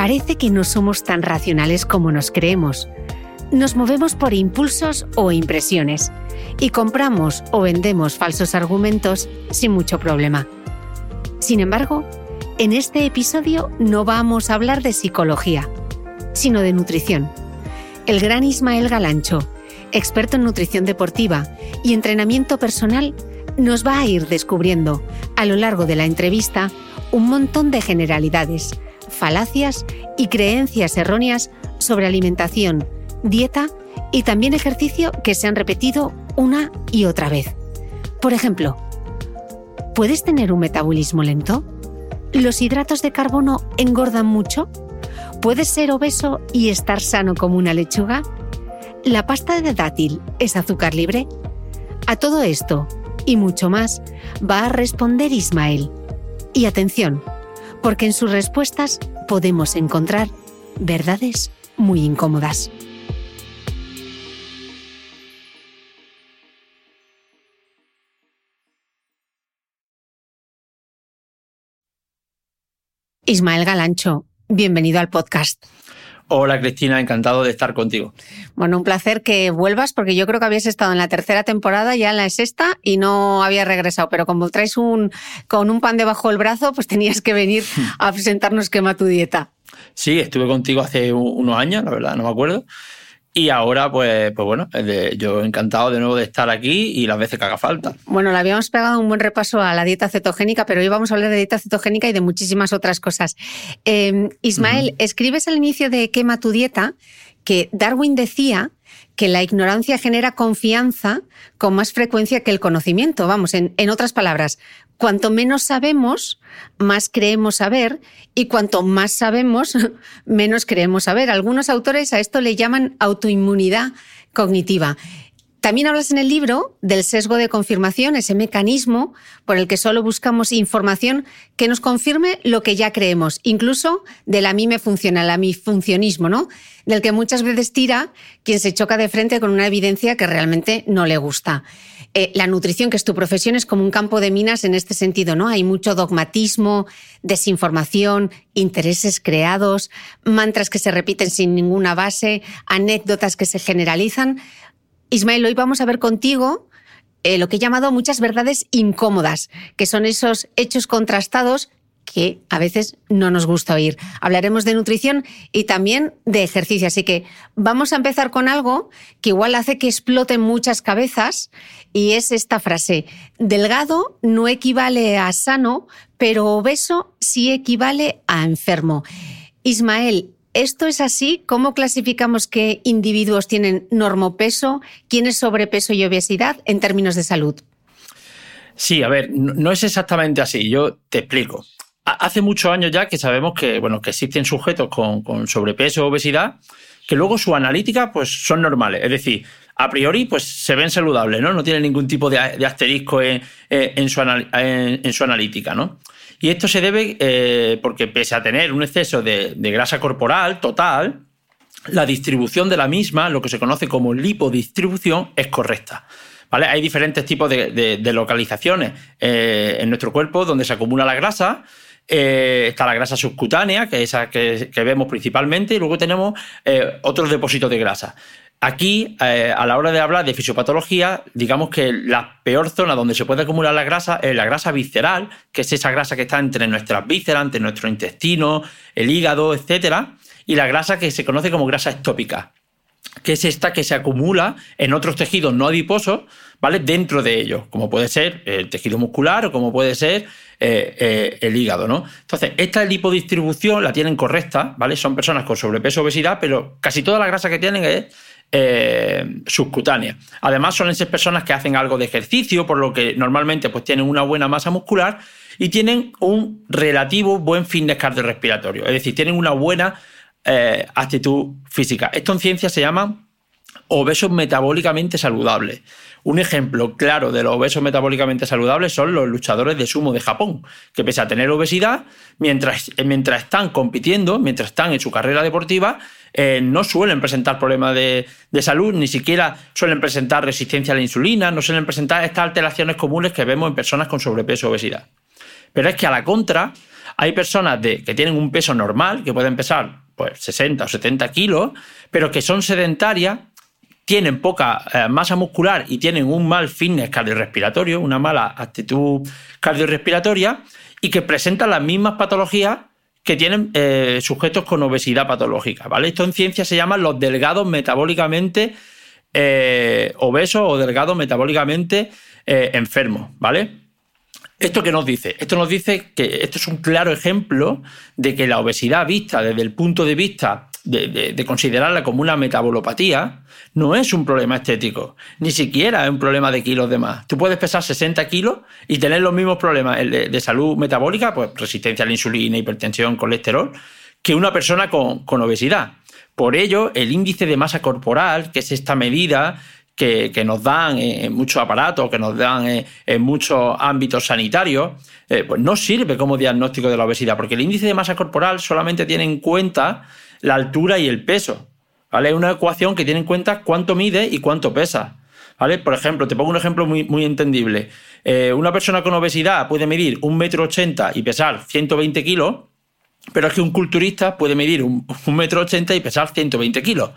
Parece que no somos tan racionales como nos creemos. Nos movemos por impulsos o impresiones y compramos o vendemos falsos argumentos sin mucho problema. Sin embargo, en este episodio no vamos a hablar de psicología, sino de nutrición. El gran Ismael Galancho, experto en nutrición deportiva y entrenamiento personal, nos va a ir descubriendo a lo largo de la entrevista un montón de generalidades falacias y creencias erróneas sobre alimentación, dieta y también ejercicio que se han repetido una y otra vez. Por ejemplo, ¿puedes tener un metabolismo lento? ¿Los hidratos de carbono engordan mucho? ¿Puedes ser obeso y estar sano como una lechuga? ¿La pasta de dátil es azúcar libre? A todo esto y mucho más va a responder Ismael. Y atención, porque en sus respuestas podemos encontrar verdades muy incómodas. Ismael Galancho, bienvenido al podcast. Hola Cristina, encantado de estar contigo. Bueno, un placer que vuelvas porque yo creo que habías estado en la tercera temporada, ya en la sexta y no habías regresado, pero como traes un con un pan debajo del brazo, pues tenías que venir a presentarnos quema tu dieta. Sí, estuve contigo hace unos años, la verdad, no me acuerdo. Y ahora, pues, pues bueno, yo encantado de nuevo de estar aquí y las veces que haga falta. Bueno, le habíamos pegado un buen repaso a la dieta cetogénica, pero hoy vamos a hablar de dieta cetogénica y de muchísimas otras cosas. Em, Ismael, escribes al inicio de Quema tu dieta que Darwin decía que la ignorancia genera confianza con más frecuencia que el conocimiento. Vamos, en, otras palabras, cuanto menos sabemos, más creemos saber y cuanto más sabemos, menos creemos saber. Algunos autores a esto le llaman autoinmunidad cognitiva. También hablas en el libro del sesgo de confirmación, ese mecanismo por el que solo buscamos información que nos confirme lo que ya creemos, incluso del a mí me funciona, el a mí funcionismo, ¿no? Del que muchas veces tira quien se choca de frente con una evidencia que realmente no le gusta. Eh, la nutrición, que es tu profesión, es como un campo de minas en este sentido, ¿no? Hay mucho dogmatismo, desinformación, intereses creados, mantras que se repiten sin ninguna base, anécdotas que se generalizan. Ismael, hoy vamos a ver contigo eh, lo que he llamado muchas verdades incómodas, que son esos hechos contrastados que a veces no nos gusta oír. Hablaremos de nutrición y también de ejercicio. Así que vamos a empezar con algo que igual hace que exploten muchas cabezas y es esta frase. Delgado no equivale a sano, pero obeso sí equivale a enfermo. Ismael, ¿Esto es así? ¿Cómo clasificamos qué individuos tienen normopeso, quién es sobrepeso y obesidad en términos de salud? Sí, a ver, no es exactamente así. Yo te explico hace muchos años ya que sabemos que, bueno, que existen sujetos con, sobrepeso o obesidad que luego su analítica pues, son normales. Es decir, a priori pues, se ven saludables, ¿no? No tienen ningún tipo de, asterisco en, su, analítica, ¿no? Y esto se debe eh, porque pese a tener un exceso de, grasa corporal total, la distribución de la misma, lo que se conoce como lipodistribución, es correcta. ¿Vale? Hay diferentes tipos de, localizaciones eh, en nuestro cuerpo donde se acumula la grasa eh, está la grasa subcutánea, que es esa que, vemos principalmente, y luego tenemos otros depósitos de grasa. Aquí, eh, a la hora de hablar de fisiopatología, digamos que la peor zona donde se puede acumular la grasa es la grasa visceral, que es esa grasa que está entre nuestras vísceras, entre nuestro intestino, el hígado, etcétera. y la grasa que se conoce como grasa estópica que es esta que se acumula en otros tejidos no adiposos, ¿vale? Dentro de ellos, como puede ser el tejido muscular o como puede ser eh, eh, el hígado, ¿no? Entonces, esta lipodistribución la tienen correcta, ¿vale? Son personas con sobrepeso obesidad, pero casi toda la grasa que tienen es eh, subcutánea. Además, suelen ser personas que hacen algo de ejercicio, por lo que normalmente pues, tienen una buena masa muscular y tienen un relativo buen fitness cardiorrespiratorio, es decir, tienen una buena eh, actitud física. Esto en ciencia se llama obesos metabólicamente saludables. Un ejemplo claro de los obesos metabólicamente saludables son los luchadores de sumo de Japón, que pese a tener obesidad, mientras, mientras están compitiendo, mientras están en su carrera deportiva, eh, no suelen presentar problemas de, de, salud, ni siquiera suelen presentar resistencia a la insulina, no suelen presentar estas alteraciones comunes que vemos en personas con sobrepeso o obesidad. Pero es que a la contra, hay personas que tienen un peso normal, que pueden pesar pues 60 o 70 kilos, pero que son sedentarias, tienen poca eh, masa muscular y tienen un mal fitness cardiorrespiratorio, una mala actitud cardiorrespiratoria, y que presentan las mismas patologías que tienen eh, sujetos con obesidad patológica. ¿vale? Esto en ciencia se llama los delgados metabólicamente eh, obesos o delgados metabólicamente enfermos. ¿vale? ¿Esto qué nos dice? Esto nos dice que esto es un claro ejemplo de que la obesidad vista desde el punto de vista de, considerarla como una metabolopatía no es un problema estético, ni siquiera es un problema de kilos de más. Tú puedes pesar 60 kilos y tener los mismos problemas de, salud metabólica, pues resistencia a la insulina, hipertensión, colesterol, que una persona con, con obesidad. Por ello, el índice de masa corporal, que es esta medida que, nos dan en muchos aparatos, que nos dan en, muchos ámbitos sanitarios, eh, pues no sirve como diagnóstico de la obesidad, porque el índice de masa corporal solamente tiene en cuenta la altura y el peso. ¿vale? Es una ecuación que tiene en cuenta cuánto mide y cuánto pesa. ¿Vale? Por ejemplo, te pongo un ejemplo muy, muy entendible. Eh, una persona con obesidad puede medir un metro ochenta y pesar 120 kilos, pero es que un culturista puede medir un, un metro ochenta y pesar 120 kilos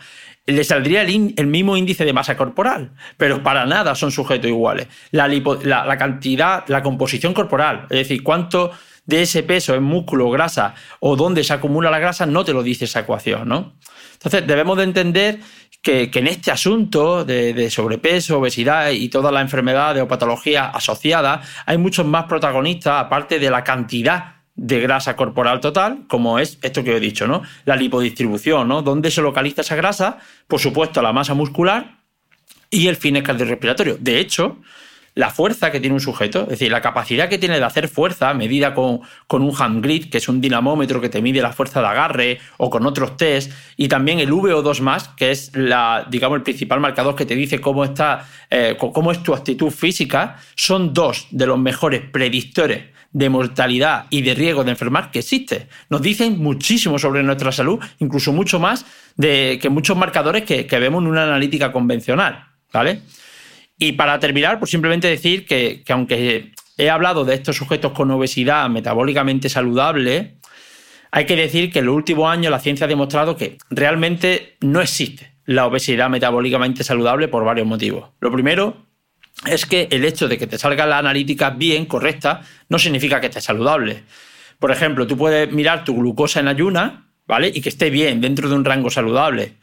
le saldría el, mismo índice de masa corporal, pero para nada son sujetos iguales. La, cantidad, la composición corporal, es decir, cuánto de ese peso es músculo, grasa o dónde se acumula la grasa, no te lo dice esa ecuación, ¿no? Entonces, debemos de entender que, en este asunto de, de, sobrepeso, obesidad y todas las enfermedades o patologías asociadas, hay muchos más protagonistas, aparte de la cantidad de grasa corporal total, como es esto que he dicho, ¿no? La lipodistribución, ¿no? ¿Dónde se localiza esa grasa? Por supuesto, la masa muscular y el fines cardiorrespiratorio. De hecho, la fuerza que tiene un sujeto, es decir, la capacidad que tiene de hacer fuerza medida con, con un hand grid, que es un dinamómetro que te mide la fuerza de agarre, o con otros test, y también el VO2 que es la, digamos, el principal marcador que te dice cómo está, eh, cómo es tu actitud física, son dos de los mejores predictores de mortalidad y de riesgo de enfermar que existe. Nos dicen muchísimo sobre nuestra salud, incluso mucho más de, que muchos marcadores que, vemos en una analítica convencional. ¿vale? Y para terminar, pues simplemente decir que, que aunque he hablado de estos sujetos con obesidad metabólicamente saludable, hay que decir que en los últimos años la ciencia ha demostrado que realmente no existe la obesidad metabólicamente saludable por varios motivos. Lo primero es que el hecho de que te salga la analítica bien, correcta, no significa que esté saludable. Por ejemplo, tú puedes mirar tu glucosa en ayuna, ¿vale? Y que esté bien, dentro de un rango saludable.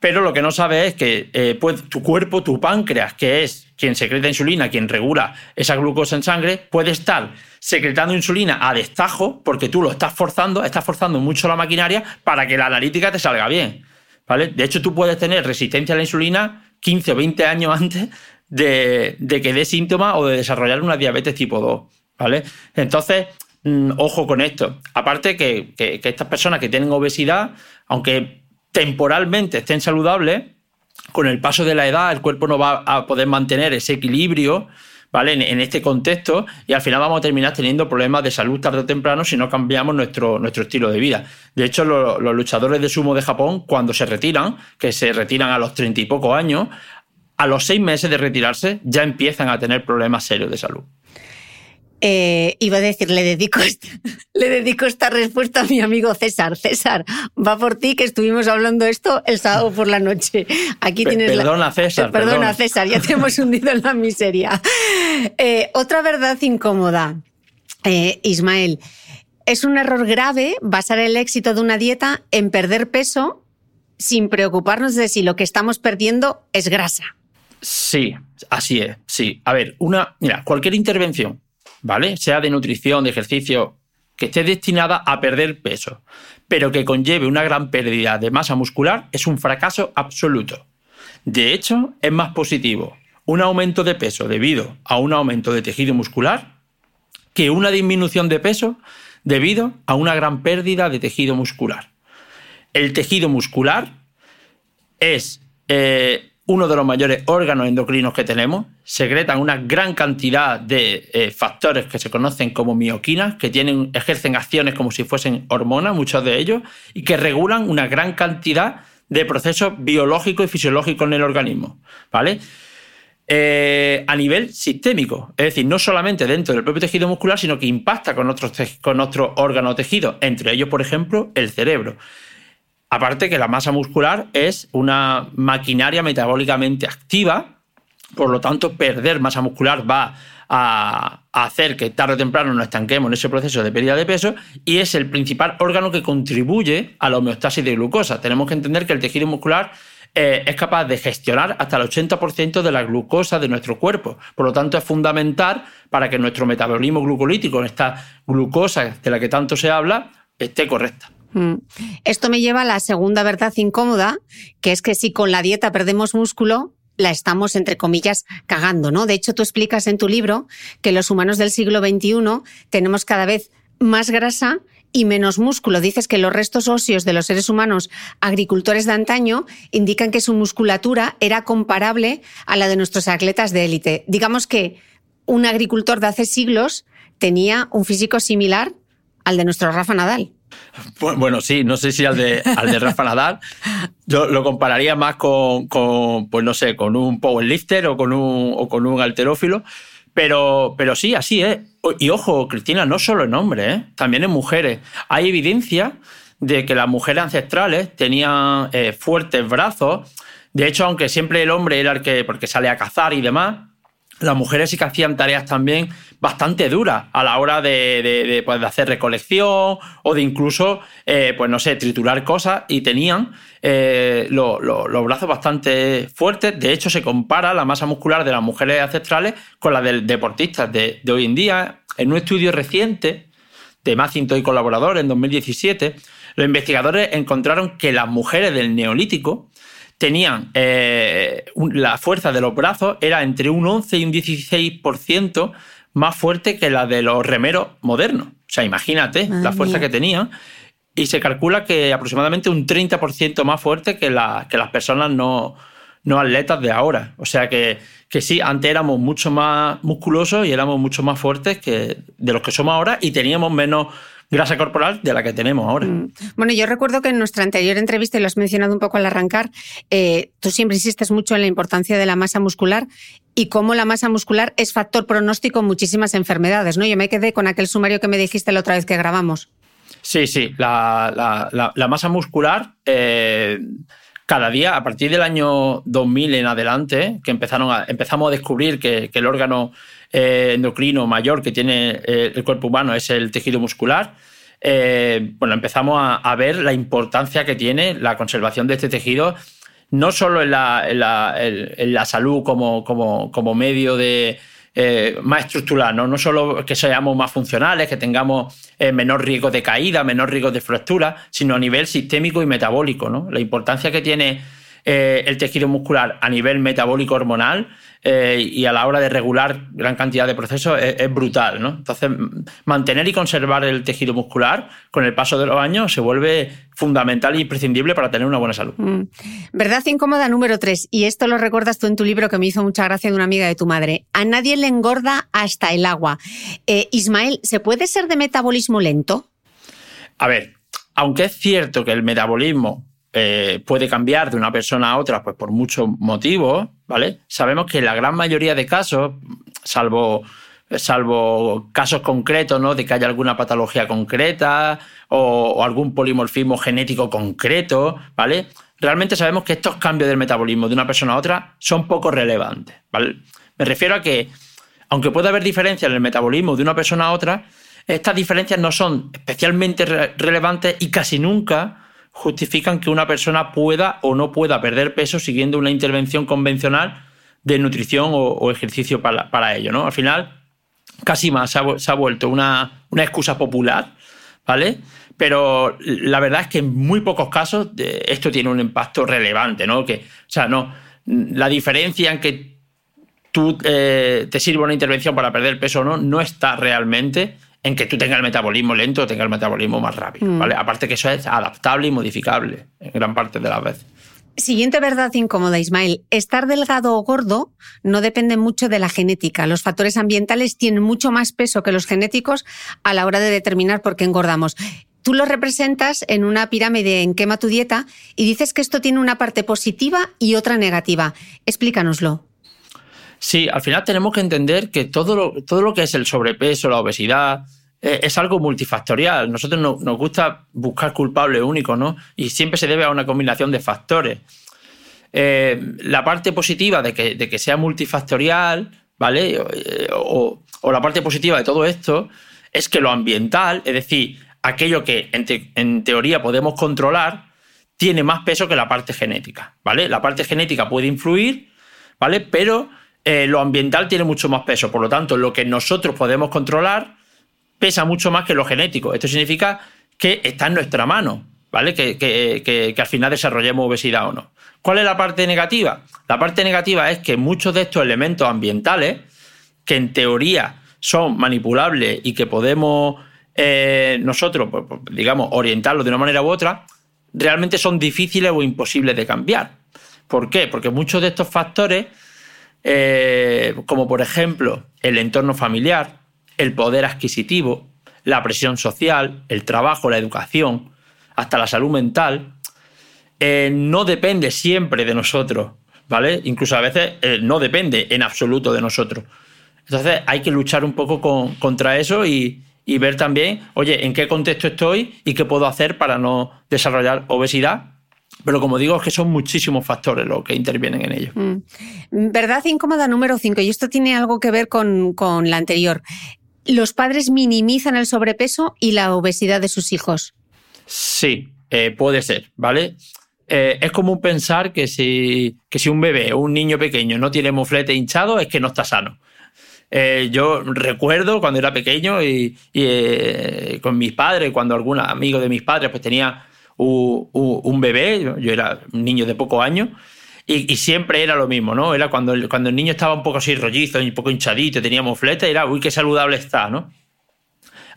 Pero lo que no sabes es que eh, tu cuerpo, tu páncreas, que es quien secreta insulina, quien regula esa glucosa en sangre, puede estar secretando insulina a destajo porque tú lo estás forzando, estás forzando mucho la maquinaria para que la analítica te salga bien. ¿vale? De hecho, tú puedes tener resistencia a la insulina 15 o 20 años antes de, que dé síntomas o de desarrollar una diabetes tipo 2, ¿vale? Entonces, mm, ojo con esto. Aparte que, estas personas que tienen obesidad, aunque temporalmente estén saludables, con el paso de la edad el cuerpo no va a poder mantener ese equilibrio, ¿vale? En, este contexto y al final vamos a terminar teniendo problemas de salud tarde o temprano si no cambiamos nuestro, nuestro estilo de vida. De hecho, los, los luchadores de sumo de Japón, cuando se retiran, que se retiran a los treinta y pocos años, a los seis meses de retirarse ya empiezan a tener problemas serios de salud. Eh, iba a decir, le dedico, esta, le dedico esta respuesta a mi amigo César. César, va por ti que estuvimos hablando esto el sábado por la noche. Aquí tienes perdona, César. Perdona, César, ya te hemos hundido en la miseria. Eh, otra verdad incómoda, eh, Ismael. es un error grave basar el éxito de una dieta en perder peso sin preocuparnos de si lo que estamos perdiendo es grasa. Sí, así es, sí. A ver, una, mira, cualquier intervención, ¿vale? Sea de nutrición, de ejercicio, que esté destinada a perder peso, pero que conlleve una gran pérdida de masa muscular, es un fracaso absoluto. De hecho, es más positivo un aumento de peso debido a un aumento de tejido muscular que una disminución de peso debido a una gran pérdida de tejido muscular. El tejido muscular es eh, uno de los mayores órganos endocrinos que tenemos, secretan una gran cantidad de eh, factores que se conocen como mioquinas, que tienen, ejercen acciones como si fuesen hormonas, muchos de ellos, y que regulan una gran cantidad de procesos biológicos y fisiológicos en el organismo. ¿Vale? Eh, a nivel sistémico, es decir, no solamente dentro del propio tejido muscular, sino que impacta con otros, con otros órganos tejidos, entre ellos, por ejemplo, el cerebro. Aparte que la masa muscular es una maquinaria metabólicamente activa, por lo tanto, perder masa muscular va a hacer que tarde o temprano nos estanquemos en ese proceso de pérdida de peso y es el principal órgano que contribuye a la homeostasis de glucosa. Tenemos que entender que el tejido muscular eh, es capaz de gestionar hasta el 80% de la glucosa de nuestro cuerpo. Por lo tanto, es fundamental para que nuestro metabolismo glucolítico, esta glucosa de la que tanto se habla, esté correcta. Mm. Esto me lleva a la segunda verdad incómoda, que es que si con la dieta perdemos músculo, la estamos, entre comillas, cagando, ¿no? De hecho, tú explicas en tu libro que los humanos del siglo XXI tenemos cada vez más grasa y menos músculo. Dices que los restos óseos de los seres humanos agricultores de antaño indican que su musculatura era comparable a la de nuestros atletas de élite. Digamos que un agricultor de hace siglos tenía un físico similar al de nuestro Rafa Nadal. Bueno, sí, no sé si al de, al de Rafa Nadal. Yo lo compararía más con, pues no sé, con un powerlifter o con un, o con un alterófilo. Pero, pero sí, así es. Y ojo, Cristina, no solo en hombres, ¿eh? también en mujeres. Hay evidencia de que las mujeres ancestrales tenían eh, fuertes brazos. De hecho, aunque siempre el hombre era el que, porque sale a cazar y demás, las mujeres sí que hacían tareas también bastante duras a la hora de, pues, hacer recolección o de incluso, eh, pues no sé, triturar cosas y tenían eh, los brazos bastante fuertes. De hecho, se compara la masa muscular de las mujeres ancestrales con la de deportistas de, hoy en día. En un estudio reciente de Macinto y colaboradores en 2017, los investigadores encontraron que las mujeres del neolítico tenían eh, la fuerza de los brazos era entre un 11 y un 16% más fuerte que la de los remeros modernos. O sea, imagínate la fuerza que tenían. Y se calcula que aproximadamente un 30% más fuerte que, que las personas no, no atletas de ahora. O sea que, que, sí, antes éramos mucho más musculosos y éramos mucho más fuertes que de los que somos ahora y teníamos menos grasa corporal de la que tenemos ahora. Mm. Bueno, yo recuerdo que en nuestra anterior entrevista, y lo has mencionado un poco al arrancar, eh, tú siempre insistes mucho en la importancia de la masa muscular y cómo la masa muscular es factor pronóstico en muchísimas enfermedades, ¿no? Yo me quedé con aquel sumario que me dijiste la otra vez que grabamos. Sí, sí, la, masa muscular... Eh, cada día, a partir del año 2000 en adelante, que empezamos a descubrir que, el órgano eh, endocrino mayor que tiene eh, el cuerpo humano es el tejido muscular, bueno, empezamos a, ver la importancia que tiene la conservación de este tejido, no solo en la, salud como, como medio de, eh, más estructural, ¿no? no solo que seamos más funcionales, que tengamos eh, menor riesgo de caída, menor riesgo de fractura, sino a nivel sistémico y metabólico. ¿no? La importancia que tiene eh, el tejido muscular a nivel metabólico hormonal eh, y a la hora de regular gran cantidad de procesos es, brutal. ¿no? Entonces, mantener y conservar el tejido muscular con el paso de los años se vuelve fundamental e imprescindible para tener una buena salud. Mm. Verdad incómoda número tres, y esto lo recuerdas tú en tu libro que me hizo mucha gracia de una amiga de tu madre. A nadie le engorda hasta el agua. Eh, Ismael, ¿se puede ser de metabolismo lento? A ver, aunque es cierto que el metabolismo eh, puede cambiar de una persona a otra pues por muchos motivos, ¿vale? Sabemos que la gran mayoría de casos, salvo, salvo casos concretos, ¿no? De que haya alguna patología concreta o, algún polimorfismo genético concreto, ¿vale? Realmente sabemos que estos cambios del metabolismo de una persona a otra son poco relevantes, ¿vale? Me refiero a que, aunque pueda haber diferencias en el metabolismo de una persona a otra, estas diferencias no son especialmente relevantes y casi nunca justifican que una persona pueda o no pueda perder peso siguiendo una intervención convencional de nutrición o, ejercicio para, ello. ¿no? Al final, casi más se ha, vuelto una, una, excusa popular, ¿vale? Pero la verdad es que en muy pocos casos esto tiene un impacto relevante, ¿no? Que, o sea, no, la diferencia en que tú eh, te sirva una intervención para perder peso o no, no está realmente en que tú tengas el metabolismo lento o tengas el metabolismo más rápido, mm. ¿vale? Aparte que eso es adaptable y modificable en gran parte de las veces. Siguiente verdad incómoda, Ismael. Estar delgado o gordo no depende mucho de la genética. Los factores ambientales tienen mucho más peso que los genéticos a la hora de determinar por qué engordamos. Tú lo representas en una pirámide en Quema tu dieta y dices que esto tiene una parte positiva y otra negativa. Explícanoslo. Sí, al final tenemos que entender que todo lo, todo lo que es el sobrepeso, la obesidad, eh, es algo multifactorial. Nosotros nos gusta buscar culpables únicos, ¿no? Y siempre se debe a una combinación de factores. Eh, la parte positiva de que, sea multifactorial, ¿vale? Eh, o, la parte positiva de todo esto es que lo ambiental, es decir, aquello que en, teoría podemos controlar, tiene más peso que la parte genética, ¿vale? La parte genética puede influir, ¿vale? Pero lo ambiental tiene mucho más peso. Por lo tanto, lo que nosotros podemos controlar pesa mucho más que lo genético. Esto significa que está en nuestra mano, ¿vale? Que, al final desarrollemos obesidad o no. ¿Cuál es la parte negativa? La parte negativa es que muchos de estos elementos ambientales, que en teoría son manipulables y que podemos eh, nosotros, pues, pues, digamos, orientarlos de una manera u otra, realmente son difíciles o imposibles de cambiar. ¿Por qué? Porque muchos de estos factores, eh, como por ejemplo el entorno familiar, el poder adquisitivo, la presión social, el trabajo, la educación, hasta la salud mental, eh, no depende siempre de nosotros, ¿vale? Incluso a veces eh, no depende en absoluto de nosotros. Entonces hay que luchar un poco contra eso y, ver también, oye, en qué contexto estoy y qué puedo hacer para no desarrollar obesidad pero como digo, es que son muchísimos factores los que intervienen en ello. Mm. Verdad incómoda número 5, y esto tiene algo que ver con, con la anterior los padres minimizan el sobrepeso y la obesidad de sus hijos. Sí, eh, puede ser, ¿vale? Eh, es común pensar que si, si un bebé o un niño pequeño no tiene moflete hinchado es que no está sano. Eh, yo recuerdo cuando era pequeño y, con mis padres, cuando algún amigo de mis padres pues tenía un, bebé, yo, era un niño de pocos años, y, siempre era lo mismo, ¿no? Era cuando el, cuando el niño estaba un poco así rollizo, un poco hinchadito, tenía mofleta, era, uy, qué saludable está, ¿no?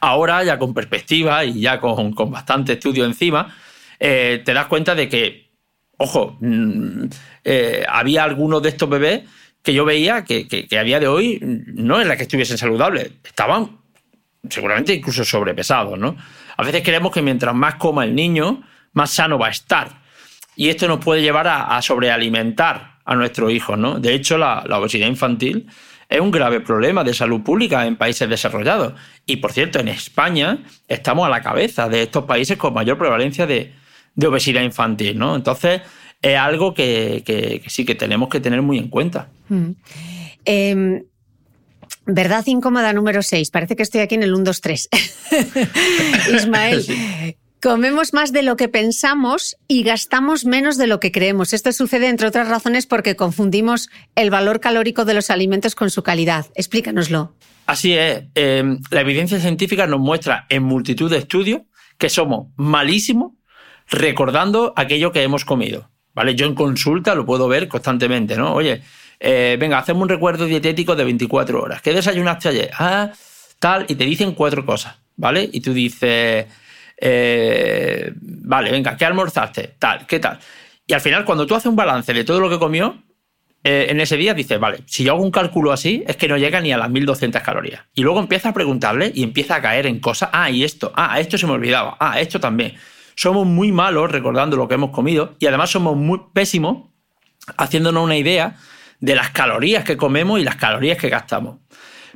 Ahora, ya con perspectiva y ya con, con bastante estudio encima, eh, te das cuenta de que, ojo, mm, eh, había algunos de estos bebés que yo veía que, que, a día de hoy no es la que estuviesen saludables, estaban seguramente incluso sobrepesados, ¿no? A veces creemos que mientras más coma el niño, más sano va a estar y esto nos puede llevar a, sobrealimentar a nuestros hijos. ¿no? De hecho, la, obesidad infantil es un grave problema de salud pública en países desarrollados. Y por cierto, en España estamos a la cabeza de estos países con mayor prevalencia de, obesidad infantil. ¿no? Entonces, es algo que, sí que tenemos que tener muy en cuenta. Mm. Em, verdad incómoda número 6. Parece que estoy aquí en el 1, 2, 3. Ismael, Comemos más de lo que pensamos y gastamos menos de lo que creemos. Esto sucede, entre otras razones, porque confundimos el valor calórico de los alimentos con su calidad. Explícanoslo. Así es. Em, la evidencia científica nos muestra en multitud de estudios que somos malísimos recordando aquello que hemos comido. ¿Vale? Yo en consulta lo puedo ver constantemente, ¿no? Oye, eh, venga, hacemos un recuerdo dietético de 24 horas. ¿Qué desayunaste ayer? Ah, tal, y te dicen cuatro cosas, ¿vale? Y tú dices, eh, vale, venga, ¿qué almorzaste? Tal, ¿qué tal? Y al final, cuando tú haces un balance de todo lo que comió, eh, en ese día dices, vale, si yo hago un cálculo así, es que no llega ni a las 1200 calorías. Y luego empieza a preguntarle y empieza a caer en cosas, ah, y esto, ah, esto se me olvidaba, ah, esto también. Somos muy malos recordando lo que hemos comido y además somos muy pésimos haciéndonos una idea de las calorías que comemos y las calorías que gastamos.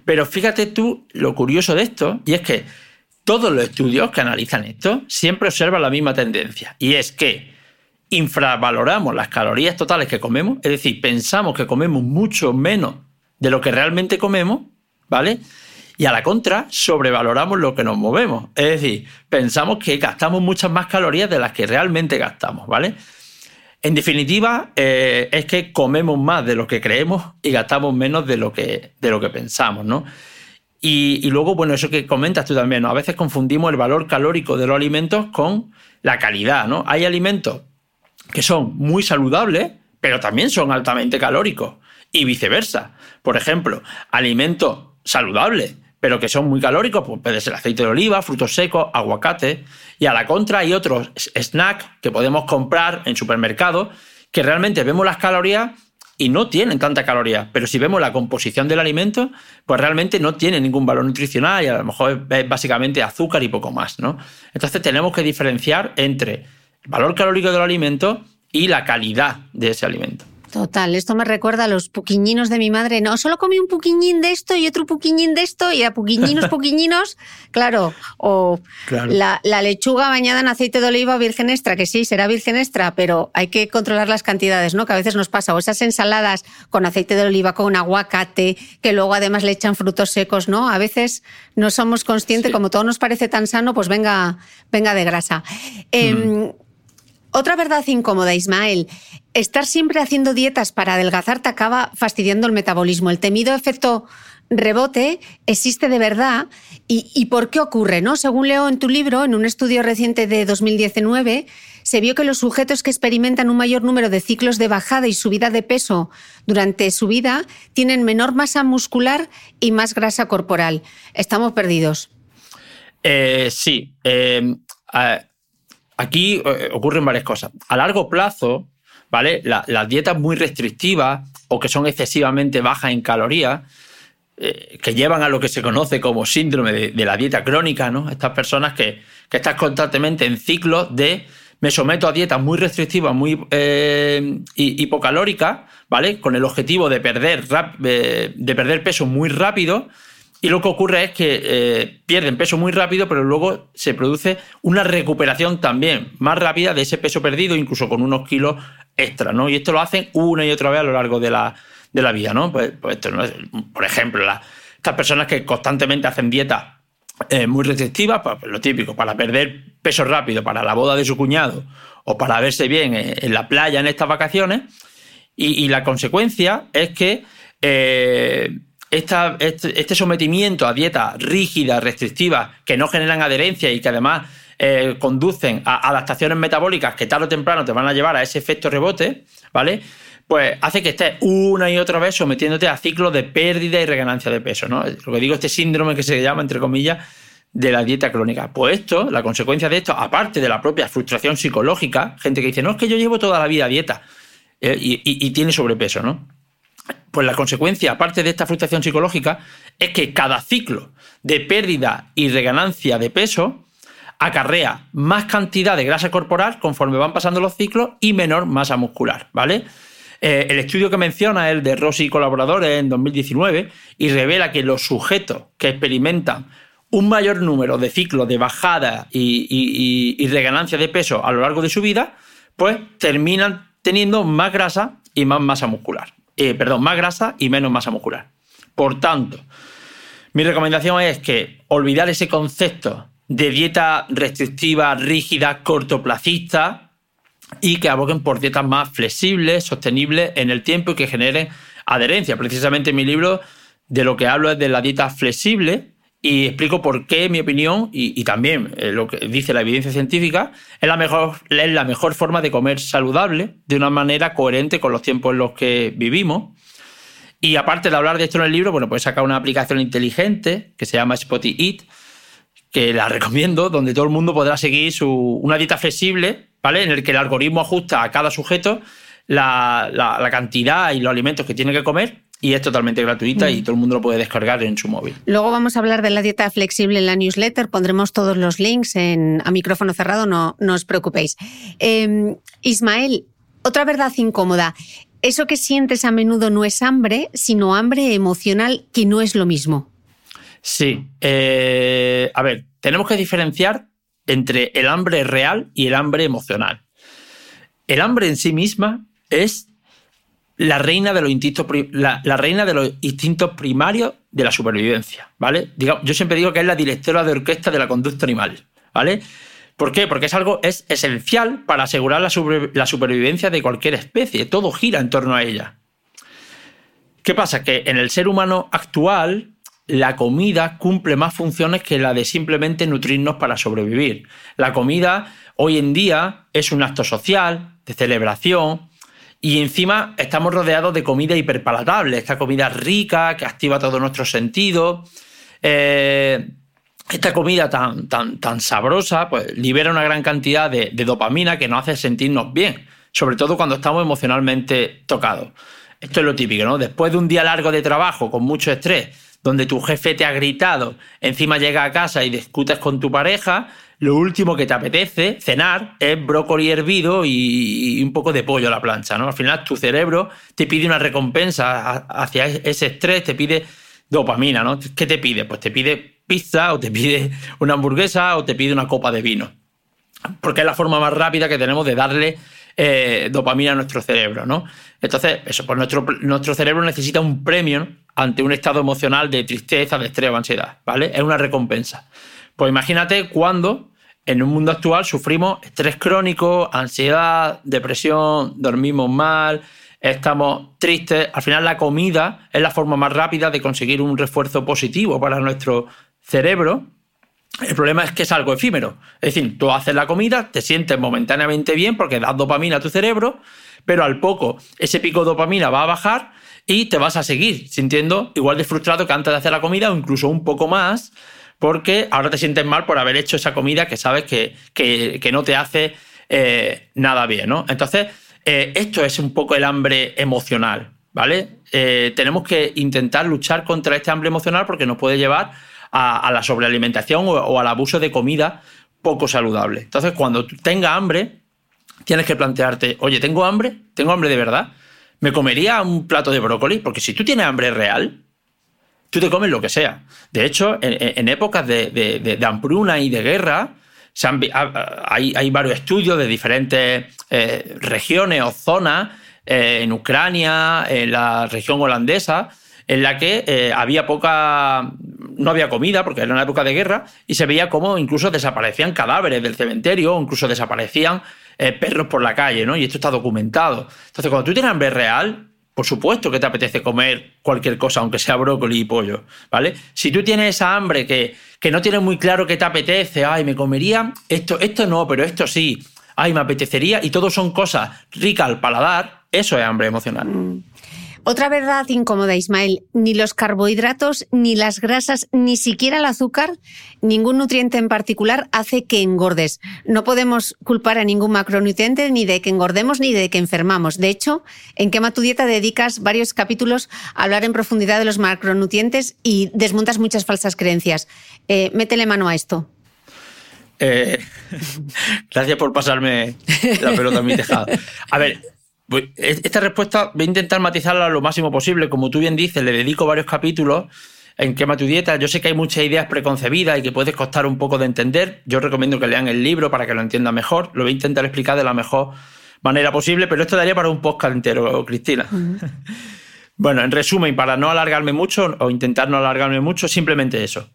Pero fíjate tú lo curioso de esto, y es que todos los estudios que analizan esto siempre observan la misma tendencia, y es que infravaloramos las calorías totales que comemos, es decir, pensamos que comemos mucho menos de lo que realmente comemos, ¿vale? Y a la contra, sobrevaloramos lo que nos movemos. Es decir, pensamos que gastamos muchas más calorías de las que realmente gastamos, ¿vale? En definitiva, eh, es que comemos más de lo que creemos y gastamos menos de lo que, de lo que pensamos, ¿no? Y, luego, bueno, eso que comentas tú también, ¿no? A veces confundimos el valor calórico de los alimentos con la calidad, ¿no? Hay alimentos que son muy saludables, pero también son altamente calóricos y viceversa. Por ejemplo, alimentos saludables, pero que son muy calóricos, pues puede ser aceite de oliva, frutos secos, aguacate. Y a la contra hay otros snacks que podemos comprar en supermercados que realmente vemos las calorías y no tienen tanta caloría. Pero si vemos la composición del alimento, pues realmente no tiene ningún valor nutricional y a lo mejor es básicamente azúcar y poco más, ¿no? Entonces tenemos que diferenciar entre el valor calórico del alimento y la calidad de ese alimento. Total, esto me recuerda a los puquiñinos de mi madre. No, solo comí un puquiñín de esto y otro puquiñín de esto y a puquiñinos, puquiñinos, claro. O La, lechuga bañada en aceite de oliva virgen extra, que sí, será virgen extra, pero hay que controlar las cantidades, ¿no? Que a veces nos pasa. O esas ensaladas con aceite de oliva, con aguacate, que luego además le echan frutos secos, ¿no? A veces no somos conscientes, como todo nos parece tan sano, pues venga, venga de grasa. Em, otra verdad incómoda, Ismael. Estar siempre haciendo dietas para adelgazar te acaba fastidiando el metabolismo. El temido efecto rebote existe de verdad. ¿Y, por qué ocurre? ¿no? Según leo en tu libro, en un estudio reciente de 2019, se vio que los sujetos que experimentan un mayor número de ciclos de bajada y subida de peso durante su vida tienen menor masa muscular y más grasa corporal. Estamos perdidos. Eh, sí. Eh, Aquí eh, ocurren varias cosas. A largo plazo, ¿vale? las dietas muy restrictivas o que son excesivamente bajas en calorías, eh, que llevan a lo que se conoce como síndrome de, la dieta crónica, ¿no? Estas personas que, están constantemente en ciclos de me someto a dietas muy restrictivas, muy eh, hipocalóricas, ¿vale? Con el objetivo de perder, de perder peso muy rápido y lo que ocurre es que eh, pierden peso muy rápido, pero luego se produce una recuperación también más rápida de ese peso perdido, incluso con unos kilos extra, ¿no? Y esto lo hacen una y otra vez a lo largo de la, vida, ¿no? Pues, pues esto, Por ejemplo, estas personas que constantemente hacen dietas eh, muy restrictivas, pues, pues, lo típico, para perder peso rápido, para la boda de su cuñado o para verse bien en, la playa en estas vacaciones. Y, la consecuencia es que eh, este, sometimiento a dietas rígidas, restrictivas, que no generan adherencia y que además eh, conducen a adaptaciones metabólicas que tarde o temprano te van a llevar a ese efecto rebote, ¿vale? Pues hace que estés una y otra vez sometiéndote a ciclos de pérdida y reganancia de peso, ¿no? Lo que digo, este síndrome que se llama, entre comillas, de la dieta crónica. Pues esto, la consecuencia de esto, aparte de la propia frustración psicológica, gente que dice, no, es que yo llevo toda la vida dieta eh, y tiene sobrepeso, ¿no? Pues la consecuencia, aparte de esta frustración psicológica, es que cada ciclo de pérdida y reganancia de peso acarrea más cantidad de grasa corporal conforme van pasando los ciclos y menor masa muscular, ¿vale? Eh, el estudio que menciona es el de Rossi y colaboradores en 2019 y revela que los sujetos que experimentan un mayor número de ciclos de bajada y, y reganancia de peso a lo largo de su vida, pues terminan teniendo más grasa y más masa muscular. Eh, perdón, más grasa y menos masa muscular. Por tanto, mi recomendación es que olvidar ese concepto de dieta restrictiva, rígida, cortoplacista y que aboquen por dietas más flexibles, sostenibles en el tiempo y que generen adherencia. Precisamente en mi libro de lo que hablo es de la dieta flexible y explico por qué, mi opinión, y, también eh, lo que dice la evidencia científica, es la, mejor, es la mejor forma de comer saludable de una manera coherente con los tiempos en los que vivimos. Y aparte de hablar de esto en el libro, bueno, pues sacar una aplicación inteligente que se llama Spotty Eat, que la recomiendo, donde todo el mundo podrá seguir su, una dieta flexible, ¿vale? En el que el algoritmo ajusta a cada sujeto la, la cantidad y los alimentos que tiene que comer y es totalmente gratuita y mm. todo el mundo lo puede descargar en su móvil. Luego vamos a hablar de la dieta flexible en la newsletter. Pondremos todos los links en, a micrófono cerrado, no, no os preocupéis. Em, Ismael, otra verdad incómoda. Eso que sientes a menudo no es hambre, sino hambre emocional, que no es lo mismo. Sí. Eh, a ver, tenemos que diferenciar entre el hambre real y el hambre emocional. El hambre en sí misma es la reina de los instintos, la, reina de los instintos primarios de la supervivencia, ¿vale? yo siempre digo que es la directora de orquesta de la conducta animal, ¿vale? ¿Por qué? Porque es algo es esencial para asegurar la, la supervivencia de cualquier especie. Todo gira en torno a ella. ¿Qué pasa? Que en el ser humano actual la comida cumple más funciones que la de simplemente nutrirnos para sobrevivir. La comida hoy en día es un acto social, de celebración, y encima estamos rodeados de comida hiperpalatable, esta comida rica que activa todos nuestros sentidos. Eh, esta comida tan, tan, tan sabrosa pues, libera una gran cantidad de, dopamina que nos hace sentirnos bien, sobre todo cuando estamos emocionalmente tocados. Esto es lo típico, ¿no? Después de un día largo de trabajo con mucho estrés, donde tu jefe te ha gritado, encima llega a casa y discutes con tu pareja, lo último que te apetece cenar es brócoli hervido y, un poco de pollo a la plancha, ¿no? Al final tu cerebro te pide una recompensa hacia ese estrés, te pide dopamina, ¿no? ¿Qué te pide? Pues te pide pizza o te pide una hamburguesa o te pide una copa de vino. Porque es la forma más rápida que tenemos de darle eh, dopamina a nuestro cerebro, ¿no? Entonces, eso, pues nuestro, nuestro cerebro necesita un premio ante un estado emocional de tristeza, de estrés o ansiedad, ¿vale? Es una recompensa. Pues imagínate cuando en un mundo actual sufrimos estrés crónico, ansiedad, depresión, dormimos mal, estamos tristes. Al final la comida es la forma más rápida de conseguir un refuerzo positivo para nuestro cerebro. El problema es que es algo efímero. Es decir, tú haces la comida, te sientes momentáneamente bien porque das dopamina a tu cerebro, pero al poco ese pico de dopamina va a bajar y te vas a seguir sintiendo igual de frustrado que antes de hacer la comida o incluso un poco más porque ahora te sientes mal por haber hecho esa comida que sabes que, no te hace eh, nada bien, ¿no? Entonces, eh, esto es un poco el hambre emocional, ¿vale? Eh, tenemos que intentar luchar contra este hambre emocional porque nos puede llevar a, la sobrealimentación o, al abuso de comida poco saludable. Entonces, cuando tengas hambre, tienes que plantearte, oye, ¿tengo hambre? ¿Tengo hambre de verdad? ¿Me comería un plato de brócoli? Porque si tú tienes hambre real, tú te comes lo que sea. De hecho, en, épocas de, hambruna y de guerra, hay, varios estudios de diferentes eh, regiones o zonas, eh, en Ucrania, en la región holandesa, en la que eh, había poca, no había comida porque era una época de guerra y se veía cómo incluso desaparecían cadáveres del cementerio o incluso desaparecían perros por la calle, ¿no? Y esto está documentado. Entonces, cuando tú tienes hambre real, por supuesto que te apetece comer cualquier cosa, aunque sea brócoli y pollo, ¿vale? Si tú tienes esa hambre que, que no tienes muy claro qué te apetece, ay, me comería esto, esto no, pero esto sí, ay, me apetecería, y todo son cosas ricas al paladar, eso es hambre emocional. Mm. Otra verdad incómoda, Ismael, ni los carbohidratos, ni las grasas, ni siquiera el azúcar, ningún nutriente en particular hace que engordes. No podemos culpar a ningún macronutriente ni de que engordemos ni de que enfermamos. De hecho, en Quema tu dieta dedicas varios capítulos a hablar en profundidad de los macronutrientes y desmontas muchas falsas creencias. Eh, métele mano a esto. Eh, gracias por pasarme la pelota en mi tejado. A ver, pues, esta respuesta voy a intentar matizarla lo máximo posible. Como tú bien dices, le dedico varios capítulos en Quema tu dieta. Yo sé que hay muchas ideas preconcebidas y que puede costar un poco de entender. Yo recomiendo que lean el libro para que lo entiendan mejor. Lo voy a intentar explicar de la mejor manera posible, pero esto daría para un podcast entero, Cristina. bueno, en resumen, para no alargarme mucho o intentar no alargarme mucho, simplemente eso.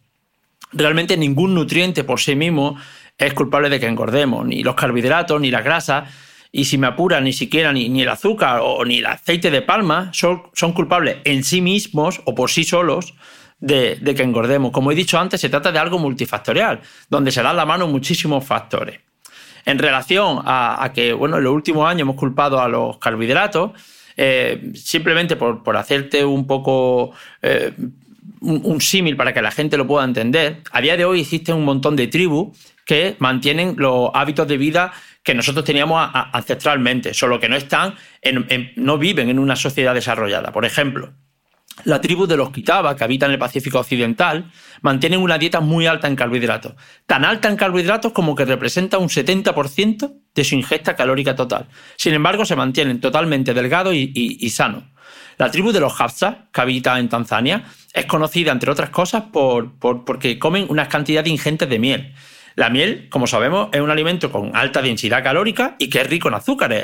Realmente ningún nutriente por sí mismo es culpable de que engordemos, ni los carbohidratos, ni las grasas y si me apura, ni siquiera ni, el azúcar o ni el aceite de palma son, son culpables en sí mismos o por sí solos de, que engordemos. Como he dicho antes, se trata de algo multifactorial, donde se dan la mano muchísimos factores. En relación a, que, bueno, en los últimos años hemos culpado a los carbohidratos, eh, simplemente por, hacerte un poco eh, un, símil para que la gente lo pueda entender, a día de hoy existen un montón de tribus que mantienen los hábitos de vida que nosotros teníamos ancestralmente, solo que no están, no viven en una sociedad desarrollada. Por ejemplo, la tribu de los Kitaba, que habitan en el Pacífico Occidental, mantienen una dieta muy alta en carbohidratos. Tan alta en carbohidratos como que representa un 70% de su ingesta calórica total. Sin embargo, se mantienen totalmente delgados y, sanos. La tribu de los Hafsa, que habita en Tanzania, es conocida, entre otras cosas, por, porque comen una cantidad ingentes de miel. La miel, como sabemos, es un alimento con alta densidad calórica y que es rico en azúcares,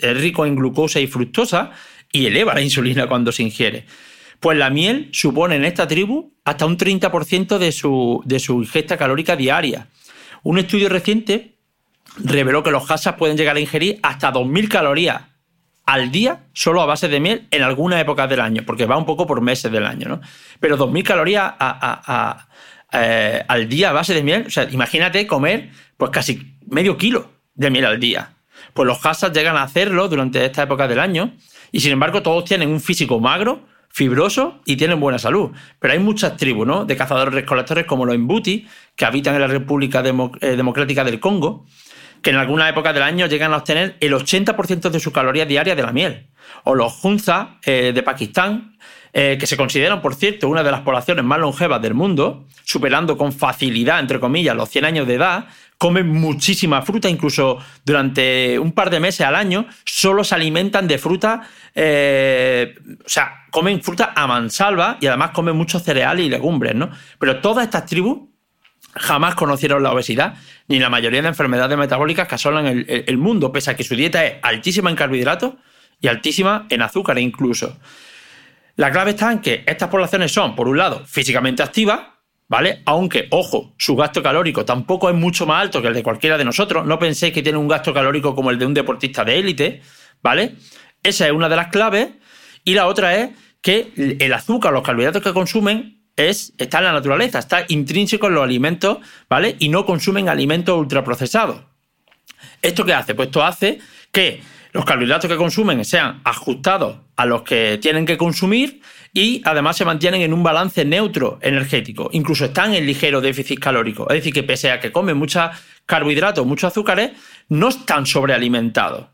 es, rico en glucosa y fructosa y eleva la insulina cuando se ingiere. Pues la miel supone en esta tribu hasta un 30% de su, de su ingesta calórica diaria. Un estudio reciente reveló que los hasas pueden llegar a ingerir hasta 2.000 calorías al día solo a base de miel en algunas épocas del año, porque va un poco por meses del año, ¿no? Pero 2.000 calorías eh, al día a base de miel, o sea, imagínate comer pues casi medio kilo de miel al día. Pues los hasas llegan a hacerlo durante esta época del año y sin embargo todos tienen un físico magro, fibroso y tienen buena salud. Pero hay muchas tribus ¿no? de cazadores recolectores como los Embuti, que habitan en la República eh, Democrática del Congo, que en algunas épocas del año llegan a obtener el 80% de sus calorías diarias de la miel. O los Hunza eh, de Pakistán, eh, que se consideran, por cierto, una de las poblaciones más longevas del mundo, superando con facilidad, entre comillas, los 100 años de edad, comen muchísima fruta, incluso durante un par de meses al año, solo se alimentan de fruta, eh, o sea, comen fruta a mansalva y además comen muchos cereales y legumbres, ¿no? Pero todas estas tribus jamás conocieron la obesidad ni la mayoría de enfermedades metabólicas que asolan el, mundo, pese a que su dieta es altísima en carbohidratos y altísima en azúcar incluso. La clave está en que estas poblaciones son, por un lado, físicamente activas, ¿vale? Aunque, ojo, su gasto calórico tampoco es mucho más alto que el de cualquiera de nosotros. No penséis que tiene un gasto calórico como el de un deportista de élite, ¿vale? Esa es una de las claves. Y la otra es que el azúcar, los carbohidratos que consumen, es, está en la naturaleza, está intrínseco en los alimentos, ¿vale? Y no consumen alimentos ultraprocesados. ¿Esto qué hace? Pues esto hace que los carbohidratos que consumen sean ajustados a los que tienen que consumir y además se mantienen en un balance neutro energético. Incluso están en ligero déficit calórico. Es decir, que pese a que comen muchos carbohidratos, muchos azúcares, no están sobrealimentados.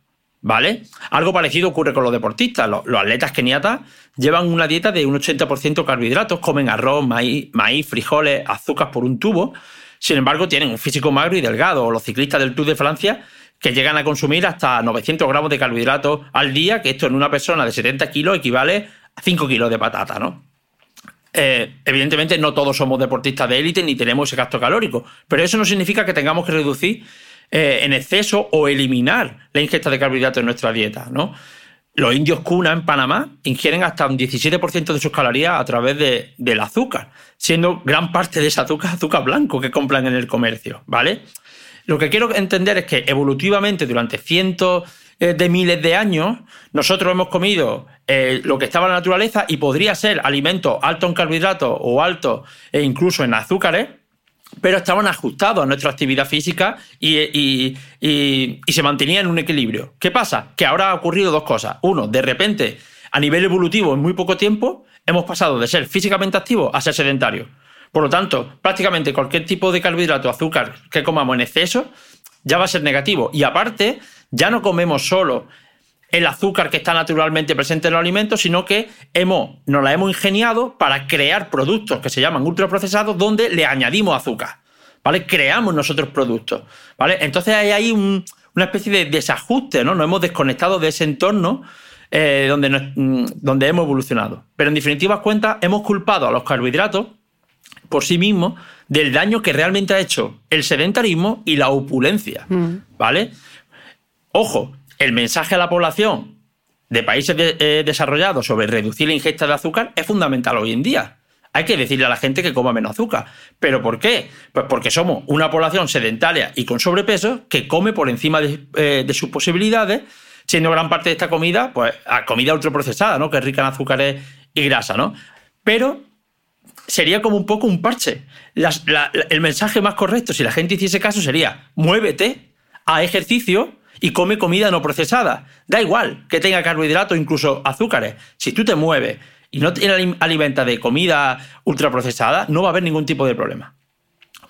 ¿Vale? Algo parecido ocurre con los deportistas. Los, atletas keniatas llevan una dieta de un 80% carbohidratos, comen arroz, maíz, frijoles, azúcar por un tubo. Sin embargo, tienen un físico magro y delgado. Los ciclistas del Tour de Francia que llegan a consumir hasta 900 gramos de carbohidratos al día, que esto en una persona de 70 kilos equivale a 5 kilos de patata, ¿no? Eh, evidentemente no todos somos deportistas de élite ni tenemos ese gasto calórico, pero eso no significa que tengamos que reducir eh, en exceso o eliminar la ingesta de carbohidratos en nuestra dieta, ¿no? Los indios cuna en Panamá ingieren hasta un 17% de sus calorías a través del azúcar, siendo gran parte de ese azúcar azúcar blanco que compran en el comercio, ¿vale? Lo que quiero entender es que evolutivamente durante cientos eh, de miles de años nosotros hemos comido eh, lo que estaba en la naturaleza y podría ser alimentos altos en carbohidratos o altos e incluso en azúcares, pero estaban ajustados a nuestra actividad física y, se mantenía en un equilibrio. ¿Qué pasa? Que ahora ha ocurrido dos cosas. Uno, de repente, a nivel evolutivo, en muy poco tiempo, hemos pasado de ser físicamente activos a ser sedentarios. Por lo tanto, prácticamente cualquier tipo de carbohidrato, azúcar que comamos en exceso, ya va a ser negativo. Y aparte, ya no comemos solo el azúcar que está naturalmente presente en los alimentos, sino que hemos, nos la hemos ingeniado para crear productos que se llaman ultraprocesados donde le añadimos azúcar. ¿Vale? Creamos nosotros productos. ¿Vale? Entonces hay ahí una especie de desajuste, ¿no? Nos hemos desconectado de ese entorno eh, donde, mm, donde hemos evolucionado. Pero en definitivas cuentas, hemos culpado a los carbohidratos por sí mismos del daño que realmente ha hecho el sedentarismo y la opulencia. Mm. ¿Vale? Ojo, el mensaje a la población de países eh, desarrollados sobre reducir la ingesta de azúcar es fundamental hoy en día. Hay que decirle a la gente que coma menos azúcar. ¿Pero por qué? Pues porque somos una población sedentaria y con sobrepeso que come por encima de, eh, sus posibilidades, siendo gran parte de esta comida, pues, comida ultraprocesada, ¿no? Que es rica en azúcares y grasa, ¿no? Pero sería como un poco un parche. el mensaje más correcto, si la gente hiciese caso, sería muévete a ejercicio y come comida no procesada. Da igual que tenga carbohidratos, incluso azúcares. Si tú te mueves y no te alimentas de comida ultraprocesada, no va a haber ningún tipo de problema.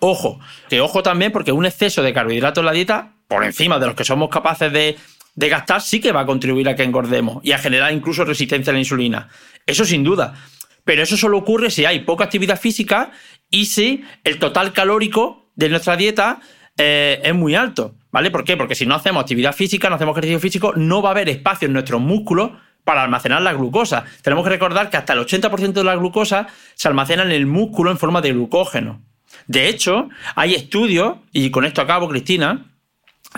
Ojo, que ojo también porque un exceso de carbohidratos en la dieta, por encima de los que somos capaces de, de gastar, sí que va a contribuir a que engordemos y a generar incluso resistencia a la insulina. Eso sin duda. Pero eso solo ocurre si hay poca actividad física y si el total calórico de nuestra dieta eh, es muy alto. ¿Vale? ¿Por qué? Porque si no hacemos actividad física, no hacemos ejercicio físico, no va a haber espacio en nuestros músculos para almacenar la glucosa. Tenemos que recordar que hasta el 80% de la glucosa se almacena en el músculo en forma de glucógeno. De hecho, hay estudios, y con esto acabo, Cristina,